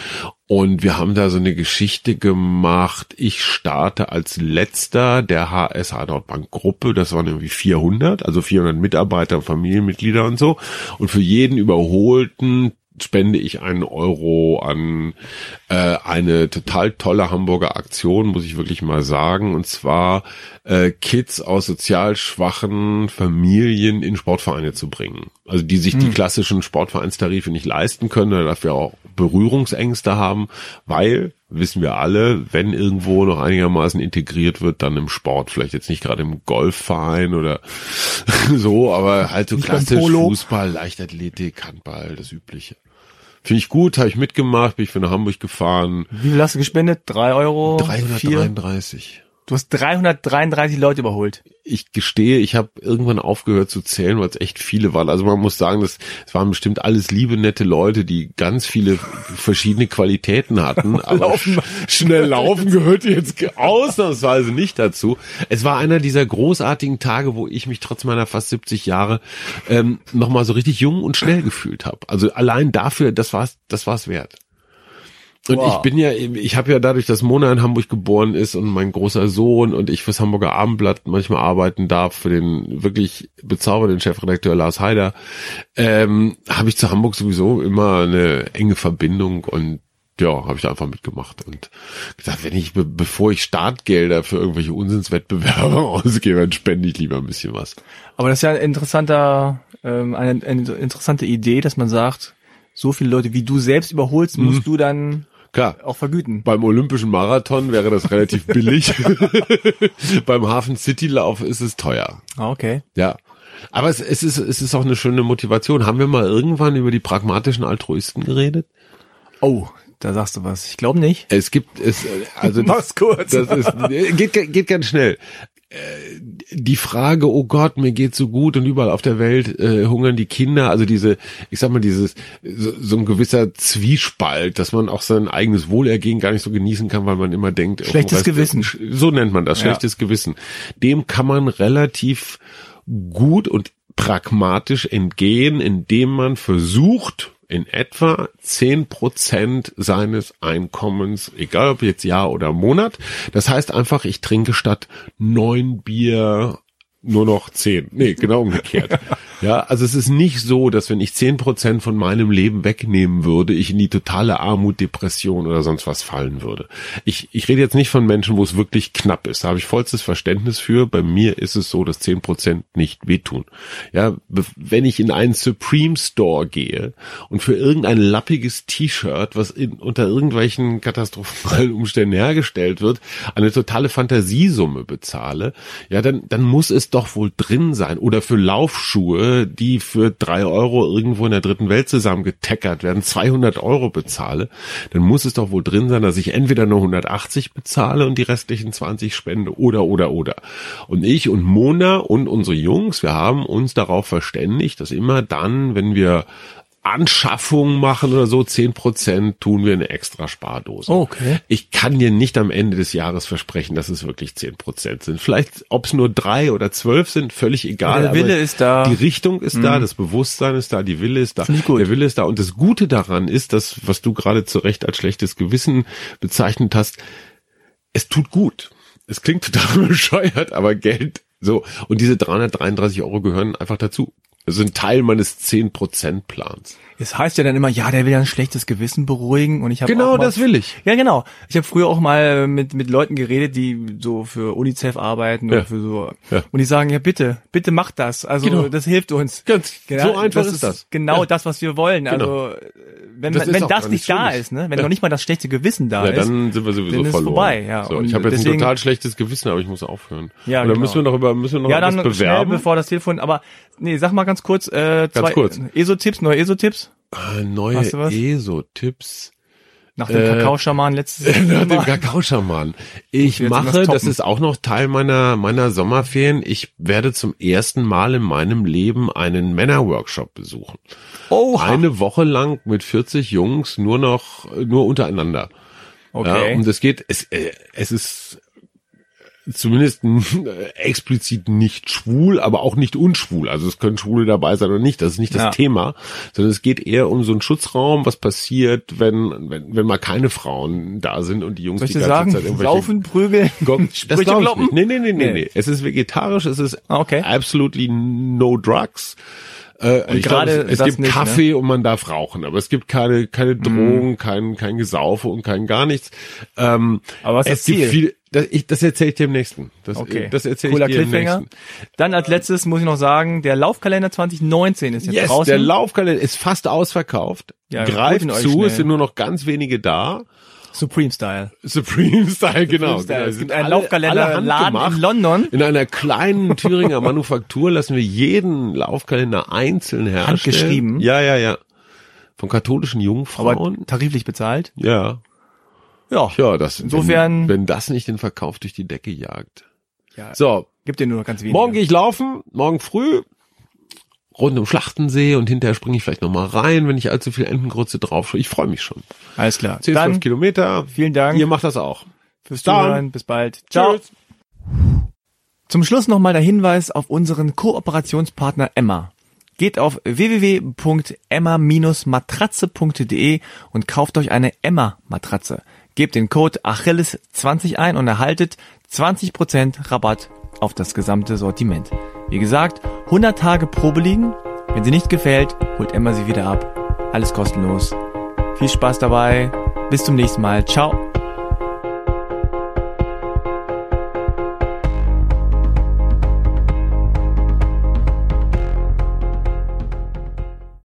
Und wir haben da so eine Geschichte gemacht. Ich starte als letzter der HSH Nordbank Gruppe. Das waren irgendwie 400, also 400 Mitarbeiter, Familienmitglieder und so. Und für jeden überholten spende ich einen Euro an äh, eine total tolle Hamburger Aktion, muss ich wirklich mal sagen. Und zwar äh, Kids aus sozial schwachen Familien in Sportvereine zu bringen. Also die sich hm. die klassischen Sportvereinstarife nicht leisten können oder dafür auch Berührungsängste haben, weil wissen wir alle, wenn irgendwo noch einigermaßen integriert wird, dann im Sport. Vielleicht jetzt nicht gerade im Golfverein oder so, aber halt so klassisch Fußball, Leichtathletik, Handball, das Übliche. Finde ich gut, habe ich mitgemacht, bin ich für nach Hamburg gefahren. Wie viel hast du gespendet? Drei Euro? 333. Du hast 333 Leute überholt. Ich gestehe, ich habe irgendwann aufgehört zu zählen, weil es echt viele waren. Also man muss sagen, das, es waren bestimmt alles liebe, nette Leute, die ganz viele verschiedene Qualitäten hatten. Aber laufen. schnell laufen gehörte jetzt ausnahmsweise nicht dazu. Es war einer dieser großartigen Tage, wo ich mich trotz meiner fast 70 Jahre ähm, nochmal so richtig jung und schnell gefühlt habe. Also allein dafür, das war's, das war's wert. Und wow. ich bin ja, ich habe ja dadurch, dass Mona in Hamburg geboren ist und mein großer Sohn und ich fürs Hamburger Abendblatt manchmal arbeiten darf, für den wirklich bezaubernden Chefredakteur Lars Heider, ähm, habe ich zu Hamburg sowieso immer eine enge Verbindung und ja, habe ich da einfach mitgemacht und gesagt, wenn ich, bevor ich Startgelder für irgendwelche Unsinnswettbewerbe ausgebe, dann spende ich lieber ein bisschen was. Aber das ist ja ein interessanter, ähm, eine, eine interessante Idee, dass man sagt, so viele Leute wie du selbst überholst, musst mhm. du dann Klar. Auch vergüten. Beim Olympischen Marathon wäre das relativ billig. Beim Hafen City Lauf ist es teuer. Ah, okay. Ja. Aber es, es, ist, es ist auch eine schöne Motivation. Haben wir mal irgendwann über die pragmatischen Altruisten geredet? Oh, da sagst du was. Ich glaube nicht. Es gibt es also Mach's kurz. Das ist, geht geht ganz schnell. Die Frage, oh Gott, mir geht so gut und überall auf der Welt äh, hungern die Kinder, also diese, ich sag mal, dieses, so, so, ein gewisser Zwiespalt, dass man auch sein eigenes Wohlergehen gar nicht so genießen kann, weil man immer denkt, oh, schlechtes Rest, Gewissen. So nennt man das, schlechtes ja. Gewissen. Dem kann man relativ gut und pragmatisch entgehen, indem man versucht, in etwa zehn Prozent seines Einkommens, egal ob jetzt Jahr oder Monat. Das heißt einfach, ich trinke statt neun Bier nur noch zehn. Nee, genau umgekehrt. ja, also es ist nicht so, dass wenn ich zehn Prozent von meinem Leben wegnehmen würde, ich in die totale Armut, Depression oder sonst was fallen würde. Ich, ich rede jetzt nicht von Menschen, wo es wirklich knapp ist. Da habe ich vollstes Verständnis für. Bei mir ist es so, dass zehn Prozent nicht wehtun. Ja, wenn ich in einen Supreme Store gehe und für irgendein lappiges T-Shirt, was in, unter irgendwelchen katastrophalen Umständen hergestellt wird, eine totale Fantasiesumme bezahle, ja, dann, dann muss es doch wohl drin sein. Oder für Laufschuhe, die für drei Euro irgendwo in der dritten Welt zusammengetackert werden, 200 Euro bezahle, dann muss es doch wohl drin sein, dass ich entweder nur 180 bezahle und die restlichen 20 spende oder, oder, oder. Und ich und Mona und unsere Jungs, wir haben uns darauf verständigt, dass immer dann, wenn wir Anschaffung machen oder so, zehn Prozent tun wir eine extra Spardose. Okay. Ich kann dir nicht am Ende des Jahres versprechen, dass es wirklich zehn Prozent sind. Vielleicht, ob es nur drei oder zwölf sind, völlig egal. Der Wille ist da. Die Richtung ist mhm. da, das Bewusstsein ist da, die Wille ist da. Der Wille ist da. Und das Gute daran ist, dass, was du gerade zu Recht als schlechtes Gewissen bezeichnet hast, es tut gut. Es klingt total bescheuert, aber Geld so. Und diese 333 Euro gehören einfach dazu. Das sind Teil meines 10%-Plans. Es heißt ja dann immer, ja, der will ja ein schlechtes Gewissen beruhigen und ich habe Genau, das will ich. Ja, genau. Ich habe früher auch mal mit mit Leuten geredet, die so für UNICEF arbeiten ja. oder für so ja. und die sagen, ja, bitte, bitte mach das. Also genau. das hilft uns. Ganz genau, so einfach das ist das. Genau ja. das, was wir wollen. Genau. Also wenn das, wenn das nicht da ist, ne, wenn noch nicht mal das schlechte Gewissen da ist, dann sind wir sowieso dann ist verloren. vorbei, ja. So, und ich habe jetzt deswegen, ein total schlechtes Gewissen, aber ich muss aufhören. Ja, dann genau. müssen wir noch über müssen wir noch ja, dann bewerben. Schnell, bevor das Telefon, aber nee, sag mal ganz kurz, äh, ganz zwei kurz. ESO-Tipps, neue ESO-Tipps. Äh, neue ESO-Tipps. Nach dem äh, Kakaoschaman letztes Jahr. Nach dem Kakaoschaman. Ich mache, das ist auch noch Teil meiner, meiner Sommerferien. Ich werde zum ersten Mal in meinem Leben einen Männerworkshop besuchen. Oh. Eine Woche lang mit 40 Jungs nur noch, nur untereinander. Okay. Ja, und es geht, es, äh, es ist zumindest explizit nicht schwul, aber auch nicht unschwul. Also es können Schwule dabei sein oder nicht. Das ist nicht das ja. Thema, sondern es geht eher um so einen Schutzraum, was passiert, wenn, wenn, wenn mal keine Frauen da sind und die Jungs Soll die ganze sagen, Zeit irgendwelche Laufen, prügeln, das glaube ich nicht. Nee, nee, nee, nee, nee. Es ist vegetarisch, es ist ah, okay. absolutely no drugs. Äh, Und ich glaub, gerade es, es gibt nicht, ne? Kaffee und man darf rauchen, aber es gibt keine keine Drogen, kein kein Gesaufe und kein gar nichts. Ähm, Aber was ist es Ziel? viel. Das, ich, das erzähle ich dir im nächsten. Das, Okay. das erzähle ich dir im nächsten. Dann als letztes muss ich noch sagen, der Laufkalender 2019 ist jetzt Yes, draußen. der Laufkalender ist fast ausverkauft. Ja, Greift zu, es sind nur noch ganz wenige da. Supreme Style. Supreme Style, genau. Style. genau. Es gibt einen Laufkalender-Laden in London. In einer kleinen Thüringer Manufaktur lassen wir jeden Laufkalender einzeln herstellen. Handgeschrieben? Ja, ja, ja. Von katholischen Aber Jungfrauen. tariflich bezahlt. ja. Ja. Ja, das, Insofern- wenn, wenn das nicht den Verkauf durch die Decke jagt. Ja. So, Gibt dir nur noch ganz wenig. morgen gehe ich laufen, morgen früh, rund um Schlachtensee und hinterher springe ich vielleicht noch mal rein, wenn ich allzu viel Entengrütze drauf Ich freue mich schon. Alles klar. 10, Dann 12 Kilometer. vielen Dank Ihr macht das auch. fürs dann. Zuhören. Bis bald. Ciao. Tschüss. Zum Schluss nochmal der Hinweis auf unseren Kooperationspartner Emma. Geht auf www.emma-matratze.de und kauft euch eine Emma-Matratze. Gebt den Code Achilles20 ein und erhaltet 20% Rabatt auf das gesamte Sortiment. Wie gesagt, 100 Tage Probe liegen. Wenn sie nicht gefällt, holt Emma sie wieder ab. Alles kostenlos. Viel Spaß dabei. Bis zum nächsten Mal. Ciao.